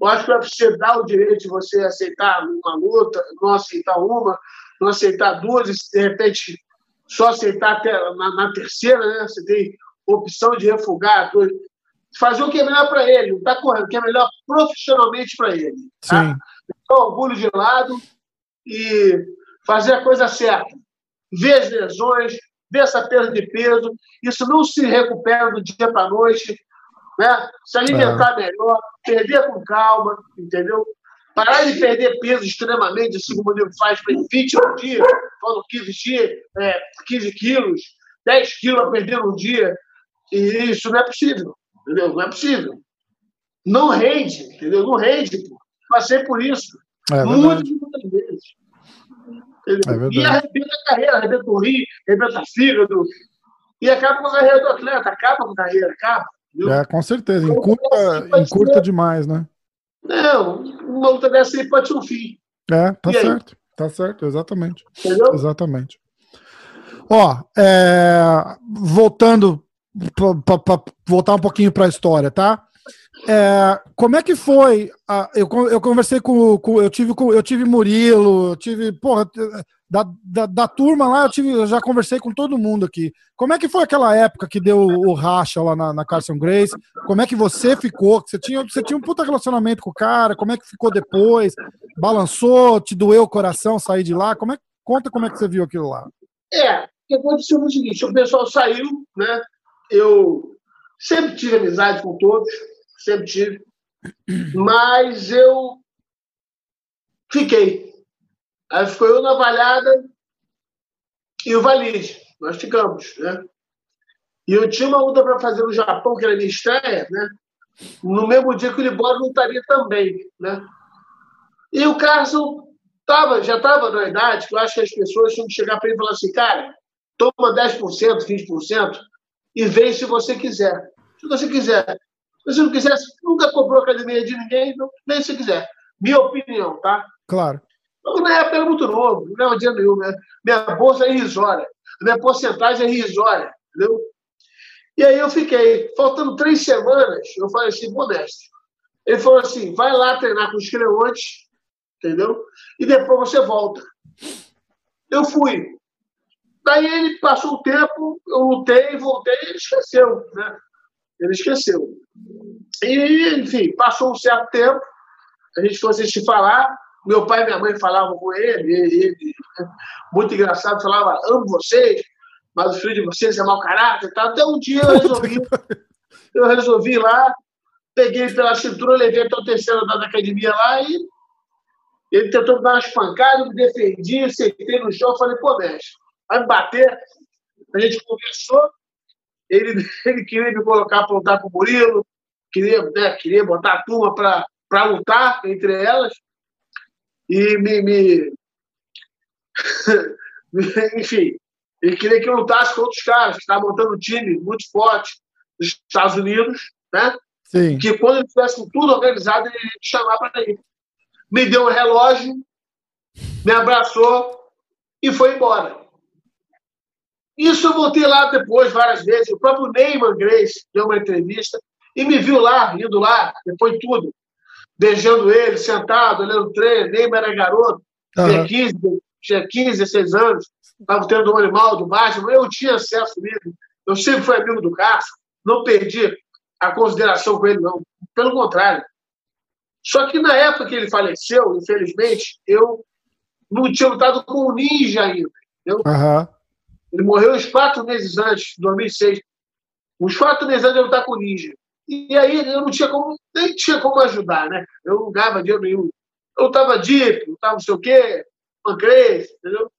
Eu acho que você dar o direito de você aceitar uma luta, não aceitar uma, não aceitar duas, e de repente só aceitar até na, na terceira, né? Você tem opção de refugar, fazer o que é melhor para ele, tá correndo, o que é melhor profissionalmente para ele. Tá? Sim. Então, orgulho de lado e fazer a coisa certa. Ver as lesões, ver essa perda de peso. Isso não se recupera do dia para a noite. Né? Se alimentar é. melhor, perder com calma, entendeu? Parar de perder peso extremamente, assim como ele faz para 20 no dia, falando 15, dia, é, 15 quilos, 10 quilos a perder no dia. E isso não é possível, entendeu? Não é possível. Não rende, entendeu? Não rende. Pô. Passei por isso. É muitas, muitas vezes. É e arrebenta a carreira, arrebenta o rim, arrebenta fígado. E acaba com a carreira do atleta, acaba com a carreira, acaba. Viu? É, com certeza. Encurta, encurta demais, né? Não, uma luta dessa aí pode ser um fim. É, tá e certo. Aí? Tá certo, exatamente. Entendeu? Exatamente. Ó, é, voltando para voltar um pouquinho para a história, tá? É, como é que foi? Eu, eu conversei com, com, eu tive com, eu tive Murilo, eu tive porra, da, da, da, turma lá, eu, tive, eu já conversei com todo mundo aqui. Como é que foi aquela época que deu o racha lá na, na Carson Grace? Como é que você ficou? Você tinha, você tinha um puta relacionamento com o cara? Como é que ficou depois? Balançou? Te doeu o coração sair de lá? Como é, conta como é que você viu aquilo lá. É, o que aconteceu foi o seguinte: o pessoal saiu, né? Eu sempre tive amizade com todos sempre tive. Mas eu fiquei. Aí ficou eu na Valhada e o Valide. Nós ficamos, né? E eu tinha uma luta para fazer no Japão, que era minha estreia, né? No mesmo dia que o Libório não estaria também, né? E o Carson tava, já estava na idade que eu acho que as pessoas tinham que chegar para ele e falar assim, cara, toma 10%, 20% e vem se você quiser. Se você quiser se não quisesse, nunca comprou academia de ninguém, então, nem se quiser. Minha opinião, tá? Claro. Então, na época era muito novo, não é dinheiro nenhum. Né? Minha bolsa é irrisória, minha porcentagem é irrisória, entendeu? E aí eu fiquei, faltando três semanas, eu falei assim, modesto. Ele falou assim, vai lá treinar com os creontes, entendeu? E depois você volta. Eu fui. Daí ele passou o tempo, eu lutei, voltei, ele esqueceu, né? Ele esqueceu. E, enfim, passou um certo tempo, a gente foi assistir falar, meu pai e minha mãe falavam com ele, ele, muito engraçado, falava, amo vocês, mas o filho de vocês é mau caráter e tal. Até um dia eu resolvi, eu resolvi ir lá, peguei pela cintura, levei até o terceiro andar da academia lá e ele tentou me dar umas pancadas, me defendi, sentei no chão, falei, pô, mestre, vai me bater. A gente conversou, ele, ele queria me colocar para lutar com o Murilo, queria, né, queria botar a turma para lutar entre elas. E me. me... Enfim, ele queria que eu lutasse com outros caras que estavam montando um time muito forte dos Estados Unidos, né? Sim. Que quando ele tivesse tudo organizado, ele ia me chamar para ir. Me deu um relógio, me abraçou e foi embora. Isso eu voltei lá depois várias vezes. O próprio Neyman Grace deu uma entrevista e me viu lá, indo lá, depois de tudo, beijando ele, sentado, olhando o treino. Neyman era garoto, uhum. tinha, 15, tinha 15, 16 anos, estava tendo um animal do Batman. Eu tinha acesso nele. Eu sempre fui amigo do Cássio, não perdi a consideração com ele, não. Pelo contrário. Só que na época que ele faleceu, infelizmente, eu não tinha lutado com o Ninja ainda. Entendeu? Uhum. Ele morreu uns quatro meses antes, 2006. Uns quatro meses antes de eu estar com o Ninja. E aí eu não tinha como, nem tinha como ajudar, né? Eu não ganhava dinheiro nenhum. Eu estava deep, eu estava não sei o quê, pancreas, entendeu?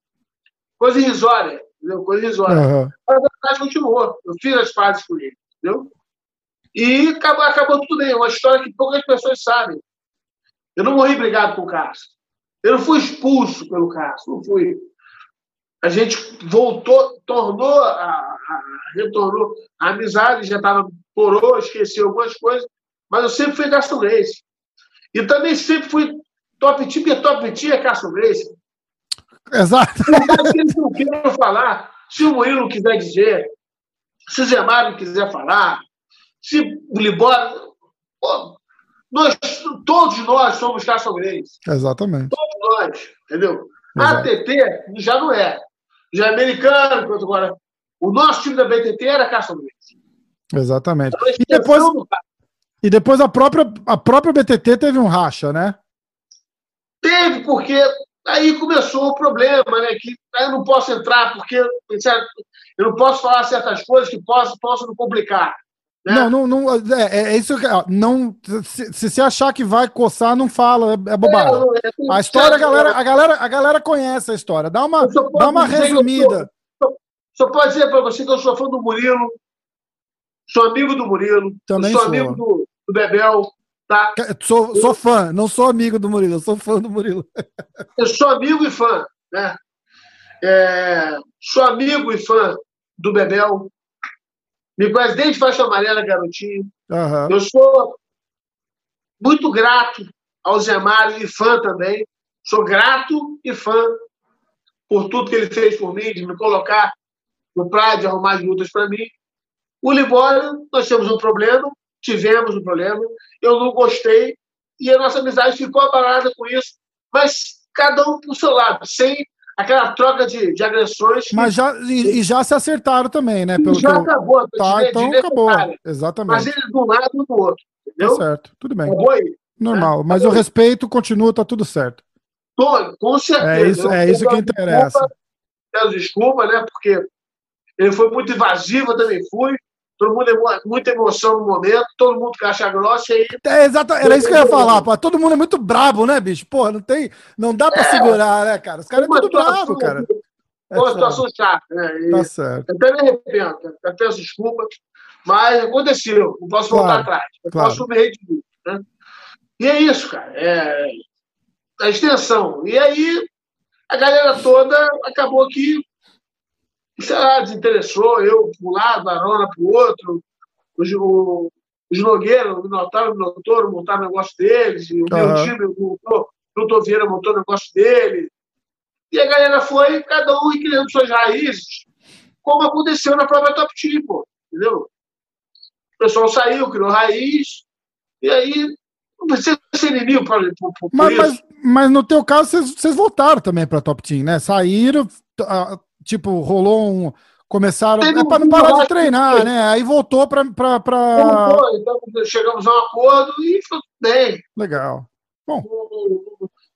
coisa irrisória, entendeu? Coisa irrisória. Uhum. Mas a amizade continuou. Eu fiz as pazes com ele, entendeu? E acabou, acabou tudo bem. É uma história que poucas pessoas sabem. Eu não morri brigado com o Cássio. Eu não fui expulso pelo Cássio, não fui. A gente voltou, tornou, a, a retornou. A amizade já estava porou, esqueci algumas coisas, mas eu sempre fui Cássio Grace. E também sempre fui top team, porque top team é Cássio Grace. Exato. Se não queiram falar, se o Murilo quiser dizer, se o Zé Mário quiser falar, se o Libório. Nós, todos nós somos caçadores. Exatamente. Todos nós, entendeu? Exato. A ATT já não é. Já é americano, agora. O nosso time da BTT era caçadores. Exatamente. E depois, e depois a própria, a própria BTT teve um racha, né? Teve, porque aí começou o problema, né? Que eu não posso entrar, porque eu não posso falar certas coisas que possam, me complicar. Né? Não, não, não é, é, isso que não se, se você achar que vai coçar, não fala, é, é bobagem. É, é, a história, a galera, a galera, a galera conhece a história. Dá uma, dá uma resumida. Só, só pode dizer para você que eu sou fã do Murilo, sou amigo do Murilo, Também sou, sou, amigo do, do Bebel, tá? Sou, sou fã, não sou amigo do Murilo, sou fã do Murilo. Eu sou amigo e fã, né? É, sou amigo e fã do Bebel, me conhece desde faixa amarela, garotinho. Uhum. Eu sou muito grato ao Zé Mário e fã também. Sou grato e fã por tudo que ele fez por mim, de me colocar no praia, de arrumar as lutas para mim. O Libório, nós temos um problema, tivemos um problema, eu não gostei, e a nossa amizade ficou abalada com isso, mas cada um pro seu lado, sem aquela troca de, de agressões. Mas já, e, e, já se acertaram também, né? Pelo já eu... acabou. Tá, de, então de acabou. Exatamente. Mas ele de um lado e do outro. Entendeu? Tá certo, tudo bem. Acabou aí. Normal, né? mas acabou. o respeito continua, tá tudo certo. Tô, com certeza. É isso, é isso que interessa. Peço desculpa, né? Porque ele foi muito invasivo, eu também fui todo mundo é muita emoção no momento, todo mundo caixa grossa e aí. É, exato, era isso que eu ia falar, pô. Todo mundo é muito brabo, né, bicho? Porra, não tem. Não dá pra é, segurar, né, cara? Os caras é muito bravos, cara. É uma situação chata, né? E tá certo. Até me arrependo, até peço desculpas, mas aconteceu, não posso voltar claro, atrás, eu claro. posso me redimir, né? E é isso, cara. É a extensão. E aí a galera toda acabou que sei lá, desinteressou, eu para um lado, a Arona para o outro, os, o, os Nogueira, o Minotauro, o Minotouro montaram o negócio deles, o uhum. meu time, o Doutor Vieira montou o negócio dele. E a galera foi, cada um criando suas raízes, como aconteceu na própria Top Team, pô, entendeu? O pessoal saiu, criou raiz, e aí não precisa ser inimigo por mas. Mas, mas no teu caso, vocês, vocês voltaram também para a Top Team, né? Saíram, tipo, rolou um. Começaram. é para não parar de treinar, né? Aí voltou para. Pra, pra... Voltou, então chegamos a um acordo e ficou tudo bem. Legal. Bom.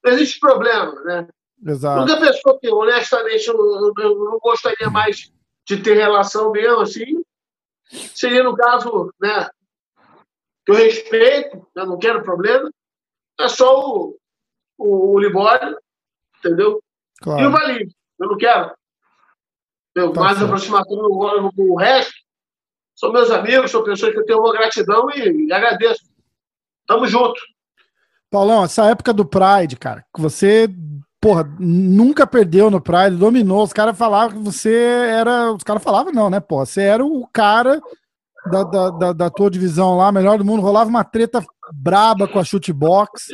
Não, existe problema, né? Exato. Nunca pensou que, honestamente, eu, eu, eu, não gostaria mais de ter relação mesmo, assim. Seria no caso, né? Que eu respeito, eu não quero problema. É só o, o, o Libório, entendeu? Claro. E o Valinho. Eu não quero. Eu, tá mais certo. aproximação com o resto. São meus amigos, são pessoas que eu tenho uma gratidão e, e agradeço. Tamo junto. Paulão, essa época do Pride, cara, que você, porra, nunca perdeu no Pride, dominou. Os caras falavam que você era. Os caras falavam, não, né, pô? Você era o cara da, da, da, da, tua divisão lá, melhor do mundo, rolava uma treta braba com a chutebox.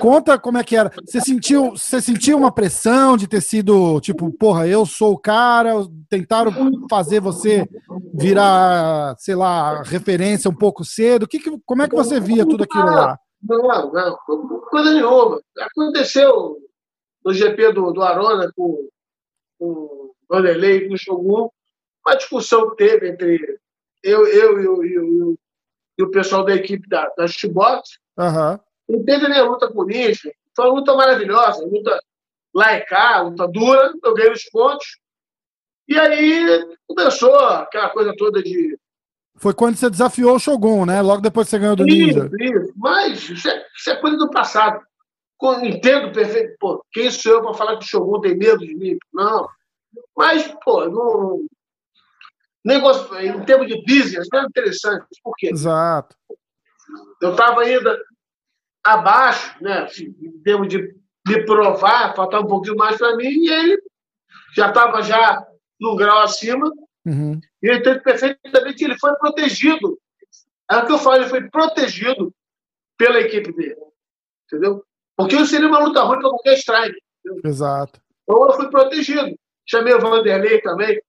Conta como é que era. Você sentiu, você sentiu uma pressão de ter sido, tipo, porra, eu sou o cara, tentaram fazer você virar, sei lá, referência um pouco cedo. Que, que, como é que você via tudo aquilo lá? Não, não, coisa nenhuma. Aconteceu no GP do, do Arona com, com o Vanderlei com o Shogun, uma discussão que teve entre eu, eu e, o, e, e o pessoal da equipe da, da Xbox. Uhum. Não teve nem luta com o. Foi uma luta maravilhosa, luta lá e cá, luta dura, eu ganhei os pontos. E aí começou aquela coisa toda de. Foi quando você desafiou o Shogun, né? Logo depois você ganhou do Ninja. Isso, isso. Mas isso é, isso é coisa do passado. Entendo perfeito. Pô, quem sou eu para falar que o Shogun tem medo de mim? Não. Mas, pô, não, negócio, em termos de business, não é interessante. Por quê? Exato. Eu estava ainda abaixo, né, em termos de me provar, faltava um pouquinho mais para mim, e ele já estava já num grau acima, uhum. e ele entende perfeitamente ele foi protegido. É o que eu falo, ele foi protegido pela equipe dele. Entendeu? Porque seria uma luta ruim para qualquer strike. Entendeu? Exato. Então eu fui protegido. Chamei o Vanderlei também.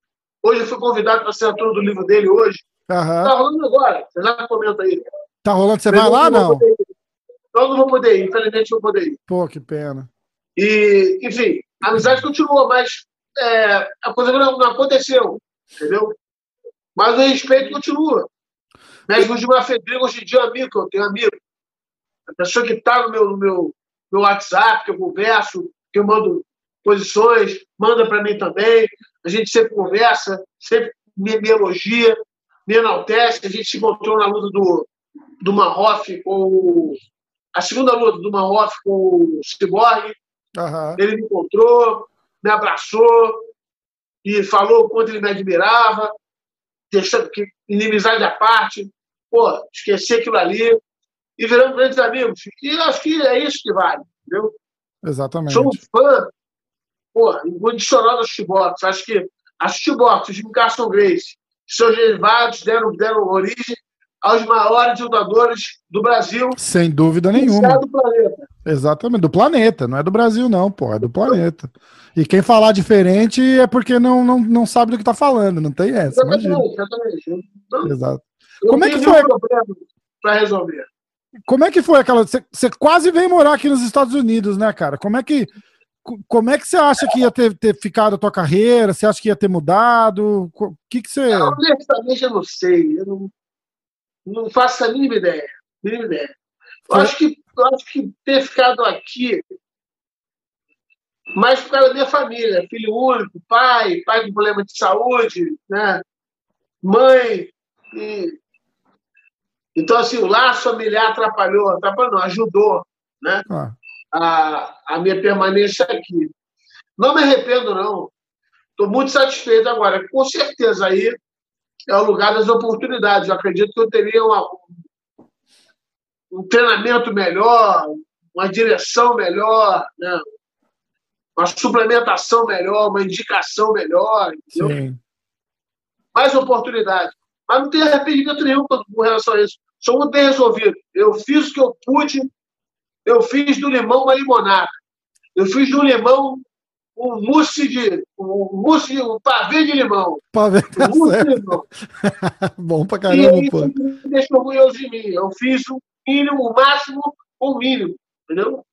Hoje eu fui convidado para ser ator do livro dele hoje. Uhum. Tá rolando agora. Você já comenta aí. Tá rolando? Você vai lá, não? Eu não vou poder ir, infelizmente não vou poder ir. Pô, que pena. E, enfim, a amizade continuou, mas é, a coisa não, não, aconteceu, entendeu? Mas o respeito continua. Mesmo de uma Fedriga, hoje em dia, é amigo, eu tenho amigo. A pessoa que está no meu, no meu, meu WhatsApp, que eu converso, que eu mando posições, manda para mim também. A gente sempre conversa, sempre me, me, elogia, me enaltece. A gente se encontrou na luta do, do Marroff com o, a segunda luta do Marroff com o Cyborg. Uhum. Ele me encontrou, me abraçou e falou o quanto ele me admirava, deixando que inimizade à parte, pô, esquecer aquilo ali e virando grandes amigos. E acho que é isso que vale, entendeu? Exatamente. Sou um fã, pô, incondicional dos chibocos. Acho que as chibocos, os Carson Grace, seus derivados deram, deram origem aos maiores lutadores do Brasil. Sem dúvida nenhuma. Do planeta. Exatamente, do planeta, não é do Brasil, não, pô, é do planeta. E quem falar diferente é porque não, não, não sabe do que está falando, não tem essa. Exatamente, imagina. exatamente. Então, Exato. Como é que foi? para resolver. Como é que foi aquela. Você quase veio morar aqui nos Estados Unidos, né, cara? Como é que. Como é que você acha que ia ter, ter ficado a tua carreira? Você acha que ia ter mudado? O que, que você. honestamente, eu não sei. Eu não, não faço a mínima ideia. Mínima ideia. Eu, acho que, eu acho que ter ficado aqui mais por causa da minha família. Filho único, pai, pai com problema de saúde, né? mãe. E então, assim, o laço familiar atrapalhou, atrapalhou, não, ajudou né? Ah. a, a minha permanência aqui. Não me arrependo, não. Estou muito satisfeito agora. Com certeza aí é o lugar das oportunidades. Eu acredito que eu teria uma, um treinamento melhor, uma direção melhor, né? uma suplementação melhor, uma indicação melhor. Mais oportunidade. Mas não tenho arrependimento nenhum com relação a isso. Sou muito bem resolvido. Eu fiz o que eu pude. Eu fiz do limão uma limonada. Eu fiz do limão um mousse de um mousse, um pavê de limão. Pavê tá um mousse de limão. Bom pra caramba, e pô. me deixa orgulhoso de mim. Eu fiz o mínimo, o máximo, o mínimo. Entendeu?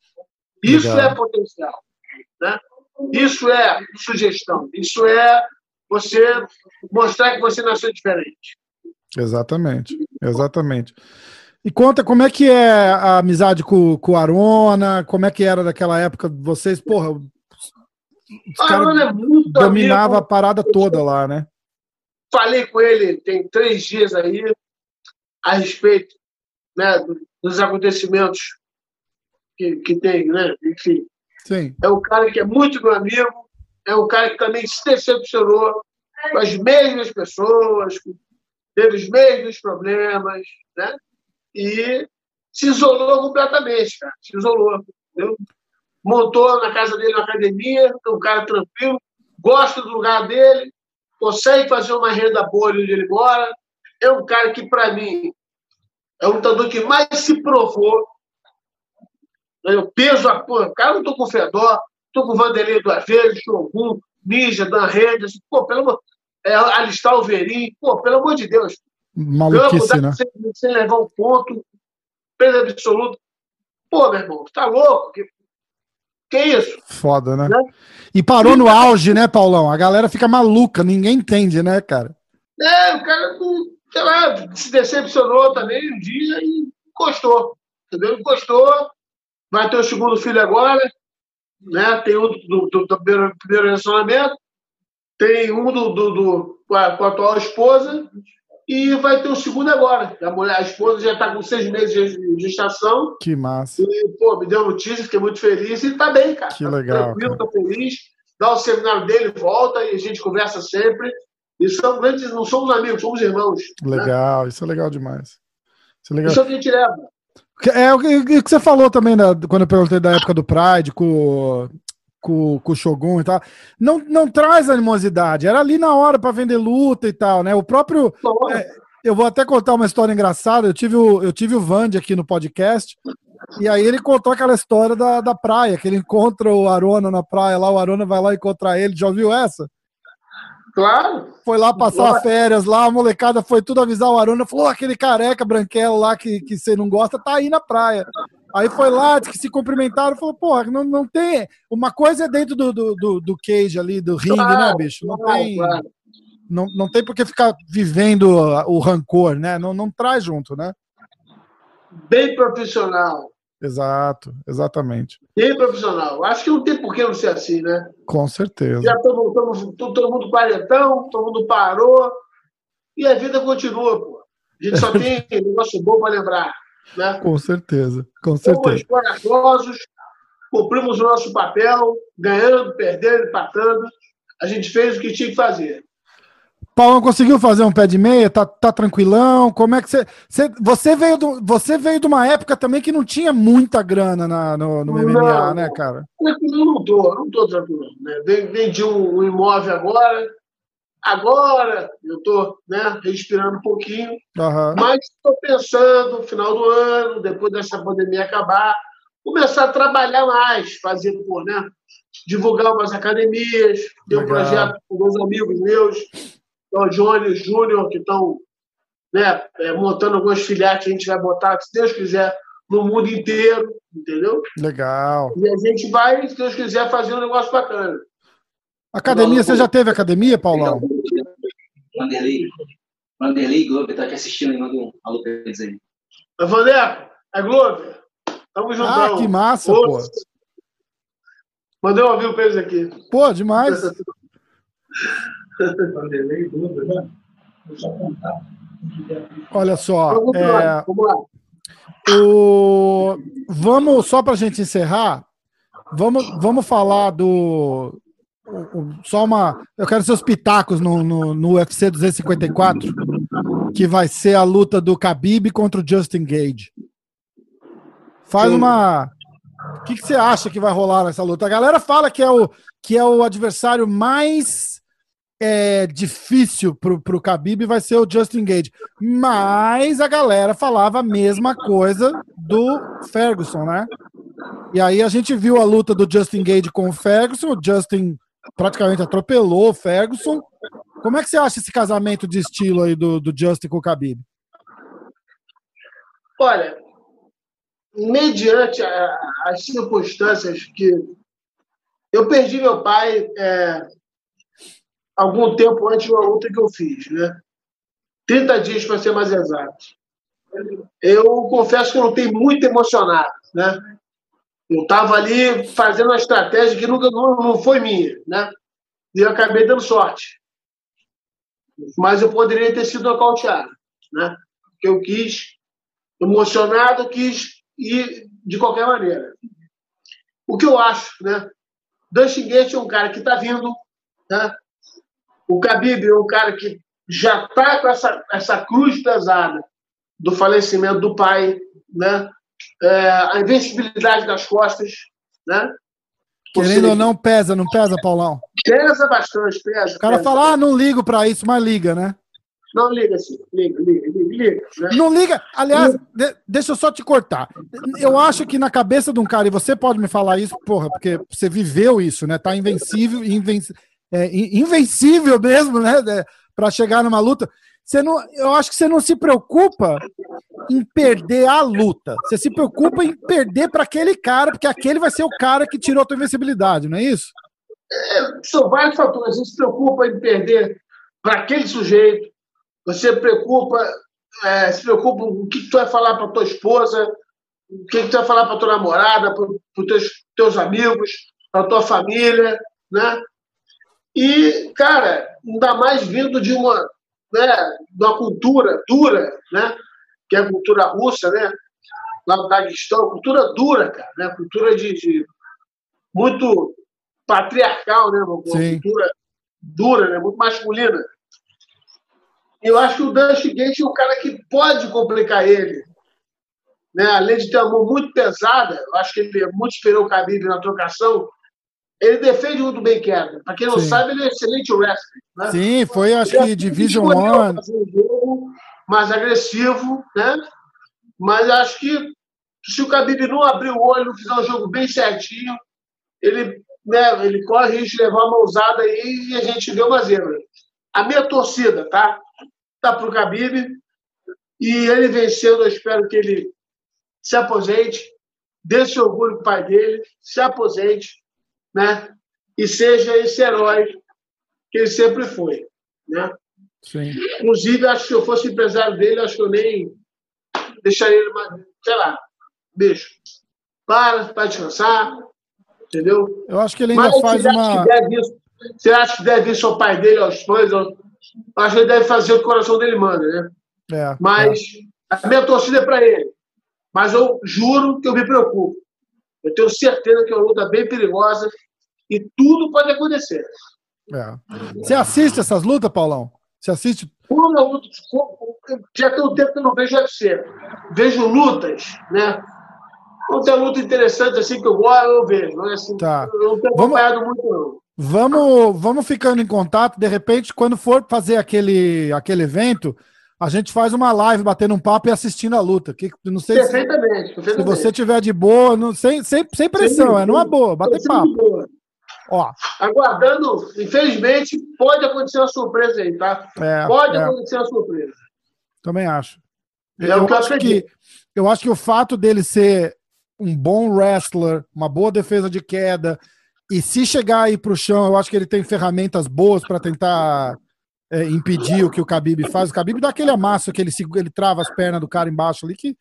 Isso Legal. é potencial. Né? Isso é sugestão. Isso é você mostrar que você nasceu diferente. Exatamente, exatamente. E conta como é que é a amizade com, com o Arona, como é que era daquela época vocês, porra, os Arona é muito dominava a parada toda lá, né? Falei com ele tem três dias aí a respeito né, dos acontecimentos que, que tem, né? Enfim. Sim. É um cara que é muito meu amigo, é um cara que também se decepcionou com as mesmas pessoas, com teve os mesmos problemas, né? E se isolou completamente, cara. Se isolou. Entendeu? Montou na casa dele uma academia, é um cara tranquilo, gosta do lugar dele, consegue fazer uma renda boa onde ele mora. É um cara que, para mim, é o lutador que mais se provou. Eu peso a porra. Cara, eu não tô com o Fedor, tô com o Vanderlei duas vezes, Shogun, Ninja, Dan Redes. Pô, pelo amor é, alistar o Verim. Pô, pelo amor de Deus. Maluquice, né? Sem, sem, levar um ponto, peso absoluto. Pô, meu irmão, tá louco? Que, isso? Foda, né? né? E parou no auge, né, Paulão? A galera fica maluca, ninguém entende, né, cara? É, o cara, sei lá, se decepcionou também um dia e encostou. Entendeu? Encostou. Vai ter o segundo filho agora, né? Tem um do, do, do primeiro, primeiro relacionamento tem um do, do, do com, a, com, a, atual esposa e vai ter o segundo agora. A, mulher, a esposa já está com seis meses de gestação. Que massa. E, pô, me deu notícia, fiquei muito feliz e está bem, cara. Que tá legal. Tranquilo, cara. tô feliz. dá o seminário dele, volta e a gente conversa sempre. E são grandes, não somos amigos, somos irmãos. Né? Legal, né? isso é legal demais. Isso é, legal. Isso é o que a gente leva. É o que, você falou também né, quando eu perguntei da época do Pride, com, com, com o Shogun e tal. Não, não traz animosidade. Era ali na hora para vender luta e tal, né? O próprio. É, eu vou até contar uma história engraçada. Eu tive o, eu tive o Vande aqui no podcast. E aí ele contou aquela história da, da praia, que ele encontra o Arona na praia lá, o Arona vai lá encontrar ele. Já ouviu essa? Claro. Foi lá passar férias lá, a molecada foi tudo avisar o Arona, falou: aquele careca branquelo lá que, que você não gosta, tá aí na praia. Aí foi lá, que se cumprimentaram, falou, porra, não, não tem. Uma coisa é dentro do, do, do, do cage ali, do ringue, né, claro, né, bicho? Não claro, tem. Claro. Não, não tem por que ficar vivendo o rancor, né? Não, não traz junto, né? Bem profissional. Exato, exatamente. Bem profissional. Acho que não tem por que não ser assim, né? Com certeza. Já estamos todo, todo mundo quarentão, todo mundo parou e a vida continua, pô. A gente só tem negócio bom para lembrar. Né? Com certeza, com certeza. Somos corajosos, cumprimos o nosso papel, ganhando, perdendo, empatando. A gente fez o que tinha que fazer. Paulo conseguiu fazer um pé de meia? Tá, tá tranquilão? Como é que você. Você, você, veio do, você veio de uma época também que não tinha muita grana na, no, no MMA, não, né, cara? Eu não tô, não tô tranquilo. Né? Vendi um imóvel agora. Agora eu estou né, respirando um pouquinho, uhum. mas estou pensando no final do ano, depois dessa pandemia acabar, começar a trabalhar mais, fazer, pô, né? Divulgar umas academias, ter um projeto com dois amigos meus, o Johnny e o Júnior, que estão né, é, montando algumas filiais que a gente vai botar, se Deus quiser, no mundo inteiro, entendeu? Legal. E a gente vai, se Deus quiser, fazer um negócio bacana. Academia, você já teve academia, Paulão? Vanderlei. Vanderlei Globo tá aqui assistindo e manda um alô pra eles aí. Vandeco, é Globo? Tamo junto. Ah, que massa, pô. Mandei um aviso pra eles aqui. Pô, demais. né? Olha só. Vamos, é, lá, vamos lá. O, vamos, só para a gente encerrar, vamos, vamos falar do. Só uma. Eu quero seus pitacos no, no, no UFC 254, que vai ser a luta do Khabib contra o Justin Gage. Faz Sim. uma. O que, que você acha que vai rolar nessa luta? A galera fala que é o, que é o adversário mais é, difícil pro, pro Khabib vai ser o Justin Gage. Mas a galera falava a mesma coisa do Ferguson, né? E aí a gente viu a luta do Justin Gage com o Ferguson, o Justin praticamente atropelou o Ferguson. Como é que você acha esse casamento de estilo aí do, do Justin com o Khabib? Olha, mediante as circunstâncias que eu perdi meu pai é, algum tempo antes de uma luta que eu fiz, né? 30 dias para ser mais exato. Eu confesso que eu não tenho muito emocionado, né? Eu estava ali fazendo uma estratégia que nunca não, não foi minha, né? E eu acabei dando sorte. Mas eu poderia ter sido nocauteado, né? Porque eu quis, emocionado, quis ir de qualquer maneira. O que eu acho, né? Dustin Gate é um cara que está vindo, né? O Khabib é um cara que já está com essa, essa cruz pesada do falecimento do pai, né? É, a invencibilidade das costas, né? Querendo ou não, pesa, não pesa, Paulão? Pesa bastante, pesa. O cara pesa. fala, ah, não ligo para isso, mas liga, né? Não liga, sim. Liga, liga, liga. liga né? Não liga. Aliás, de, deixa eu só te cortar. Eu acho que na cabeça de um cara, e você pode me falar isso, porra, porque você viveu isso, né? Tá invencível, é, invencível mesmo, né? Para chegar numa luta. Você não, eu acho que você não se preocupa em perder a luta. Você se preocupa em perder para aquele cara, porque aquele vai ser o cara que tirou a tua invencibilidade, não é isso? É, são vários fatores. Você se preocupa em perder para aquele sujeito. Você preocupa, é, se preocupa o que tu vai falar para tua esposa, o que, tu vai falar para tua namorada, para os teus, teus amigos, para tua família, né? E, cara, ainda mais vindo de uma, né, de uma cultura dura, né, que é a cultura russa, né, lá no Daguestão, cultura dura, cara, né, cultura de, de muito patriarcal, né? Uma, cultura dura, né? Muito masculina. Eu acho que o Dusty Gate é um cara que pode complicar ele. Né? Além de ter uma mão muito pesada, eu acho que ele é muito superior ao Khabib na trocação. Ele defende muito bem queda. Para quem não Sim. sabe, ele é excelente wrestling. Né? Sim, foi acho que Division One. Mais agressivo, né? Mas acho que se o Khabib não abrir o olho, não fizer um jogo bem certinho, ele, né, ele corre risco de levar uma ousada aí e a gente vê uma zebra. A minha torcida, tá? Tá pro Khabib. E ele vencendo, eu espero que ele se aposente, dê seu orgulho pro pai dele, se aposente, né? E seja esse herói que ele sempre foi, né? Sim. Inclusive, acho que se eu fosse empresário dele, acho que eu nem deixaria ele, sei lá, beijo. Para, para descansar, entendeu? Eu acho que ele ainda Mas, faz uma. você acha que deve ir seu pai dele aos fãs? Eu acho que ele deve fazer o que o coração dele manda, né? É, Mas é. a minha torcida é para ele. Mas eu juro que eu me preocupo. Eu tenho certeza que é uma luta bem perigosa e tudo pode acontecer. É. Você assiste essas lutas, Paulão? Você assiste? Quando eu luto, já tem um tempo que eu não vejo UFC. Vejo lutas, né? Quando tem luta interessante assim que eu gosto, eu vejo. Não é assim, tá. Eu não tenho acompanhado muito, não. Vamos, vamos ficando em contato. De repente, quando for fazer aquele, aquele evento, a gente faz uma live batendo um papo e assistindo a luta. Que, não sei perfeitamente, se, perfeitamente. se você tiver de boa, não, sem, sem, sem pressão, sim, é numa boa, bater papo. Boa. Ó. Aguardando, infelizmente, pode acontecer uma surpresa aí, tá? É, pode é. acontecer uma surpresa. Também acho. É eu, eu acho que, eu acho que o fato dele ser um bom wrestler, uma boa defesa de queda, e se chegar aí para o chão, eu acho que ele tem ferramentas boas para tentar é, impedir o que o Khabib faz. O Khabib dá aquele amasso que ele, ele trava as pernas do cara embaixo ali que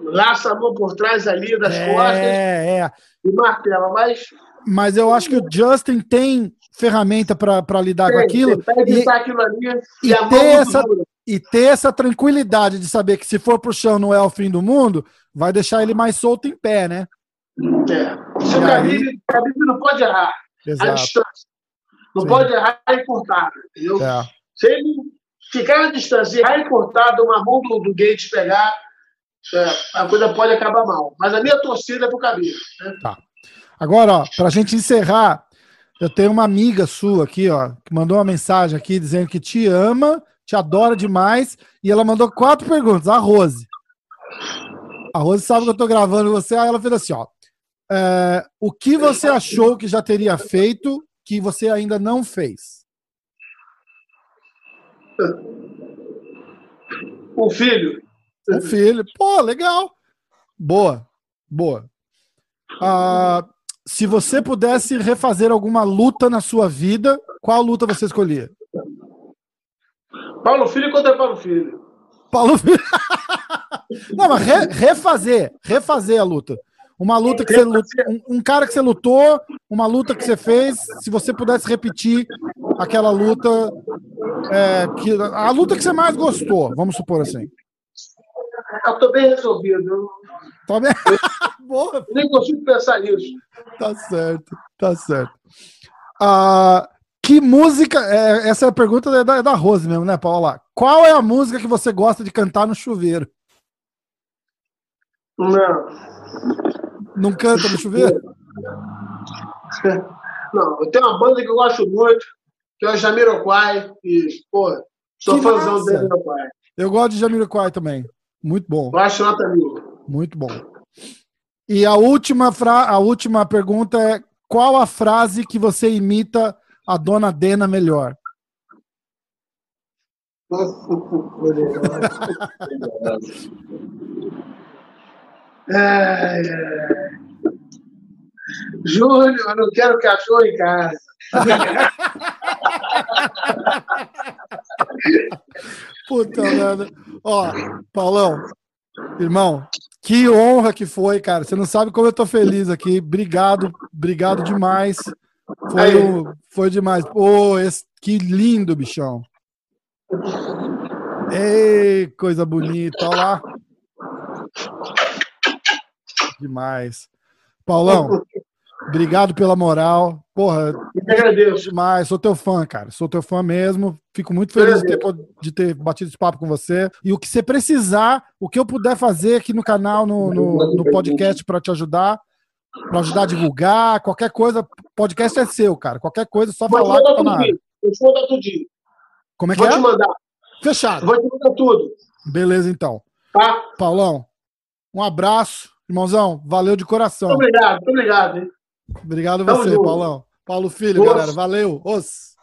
laça a mão por trás ali das é, costas é. e martela, mas mas eu acho que o Justin tem ferramenta para lidar tem, com aquilo. E, aquilo ali, e, e ter essa, e ter essa tranquilidade de saber que se for pro chão não é o fim do mundo, vai deixar ele mais solto em pé, né? É. Se o Khabib não pode errar Exato. a distância. Não Sim. pode errar encurtado, entendeu? É. Se ele ficar na distância e errar encurtado, uma mão do, do Gates pegar, é, a coisa pode acabar mal. Mas a minha torcida é pro Khabib. Né? Tá. Agora, ó, pra gente encerrar, eu tenho uma amiga sua aqui, ó, que mandou uma mensagem aqui dizendo que te ama, te adora demais, e ela mandou quatro perguntas. A Rose. A Rose sabe que eu tô gravando você, aí ela fez assim, ó. É, o que você achou que já teria feito que você ainda não fez? O filho. O filho. Pô, legal. Boa, boa. Ah, se você pudesse refazer alguma luta na sua vida, qual luta você escolhia? Paulo Filho contra Paulo Filho. Paulo Filho. Não, mas re, refazer, refazer a luta. Uma luta que você lutou, um, um, cara que você lutou, uma luta que você fez, se você pudesse repetir aquela luta, é, que, a luta que você mais gostou, vamos supor assim. Eu tô bem resolvido. Tá? Boa. Nem consigo pensar nisso. Tá certo, tá certo. Ah, que música. É, essa é a pergunta é da, é da Rose mesmo, né, Paula? Qual é a música que você gosta de cantar no chuveiro? Não. Não canta no chuveiro? Não, eu tenho uma banda que eu gosto muito, que é o Jamiroquai, e, pô, sou fãzão do Jamiroquai. Eu gosto de Jamiroquai também. Muito bom. Eu acho nota mil. Muito bom. E a última, fra... a última pergunta é: qual a frase que você imita a dona Dena melhor? é, Júlio, eu não quero cachorro em casa. Puta merda. Ó, Paulão, irmão, que honra que foi, cara. Você não sabe como eu tô feliz aqui. Obrigado, obrigado demais. Foi, o, foi demais. Pô, esse, que lindo, bichão. Ei, coisa bonita, olha lá. Demais. Paulão, Obrigado pela moral. Porra, eu agradeço demais. Sou teu fã, cara. Sou teu fã mesmo. Fico muito feliz de ter, de ter, batido esse papo com você. E o que você precisar, o que eu puder fazer aqui no canal, no, no, no podcast para te ajudar, para ajudar a divulgar, qualquer coisa, podcast é seu, cara. Qualquer coisa, só Vou falar que tá na área. Vou te mandar tudinho. Como é que Vou é? Vou te mandar. Fechado. Vou te mandar tudo. Beleza, então. Tá? Paulão, um abraço. Irmãozão, valeu de coração. Muito obrigado, muito obrigado. Hein? Obrigado a você, Paulão. Paulo Filho, Os. galera. Valeu. Os.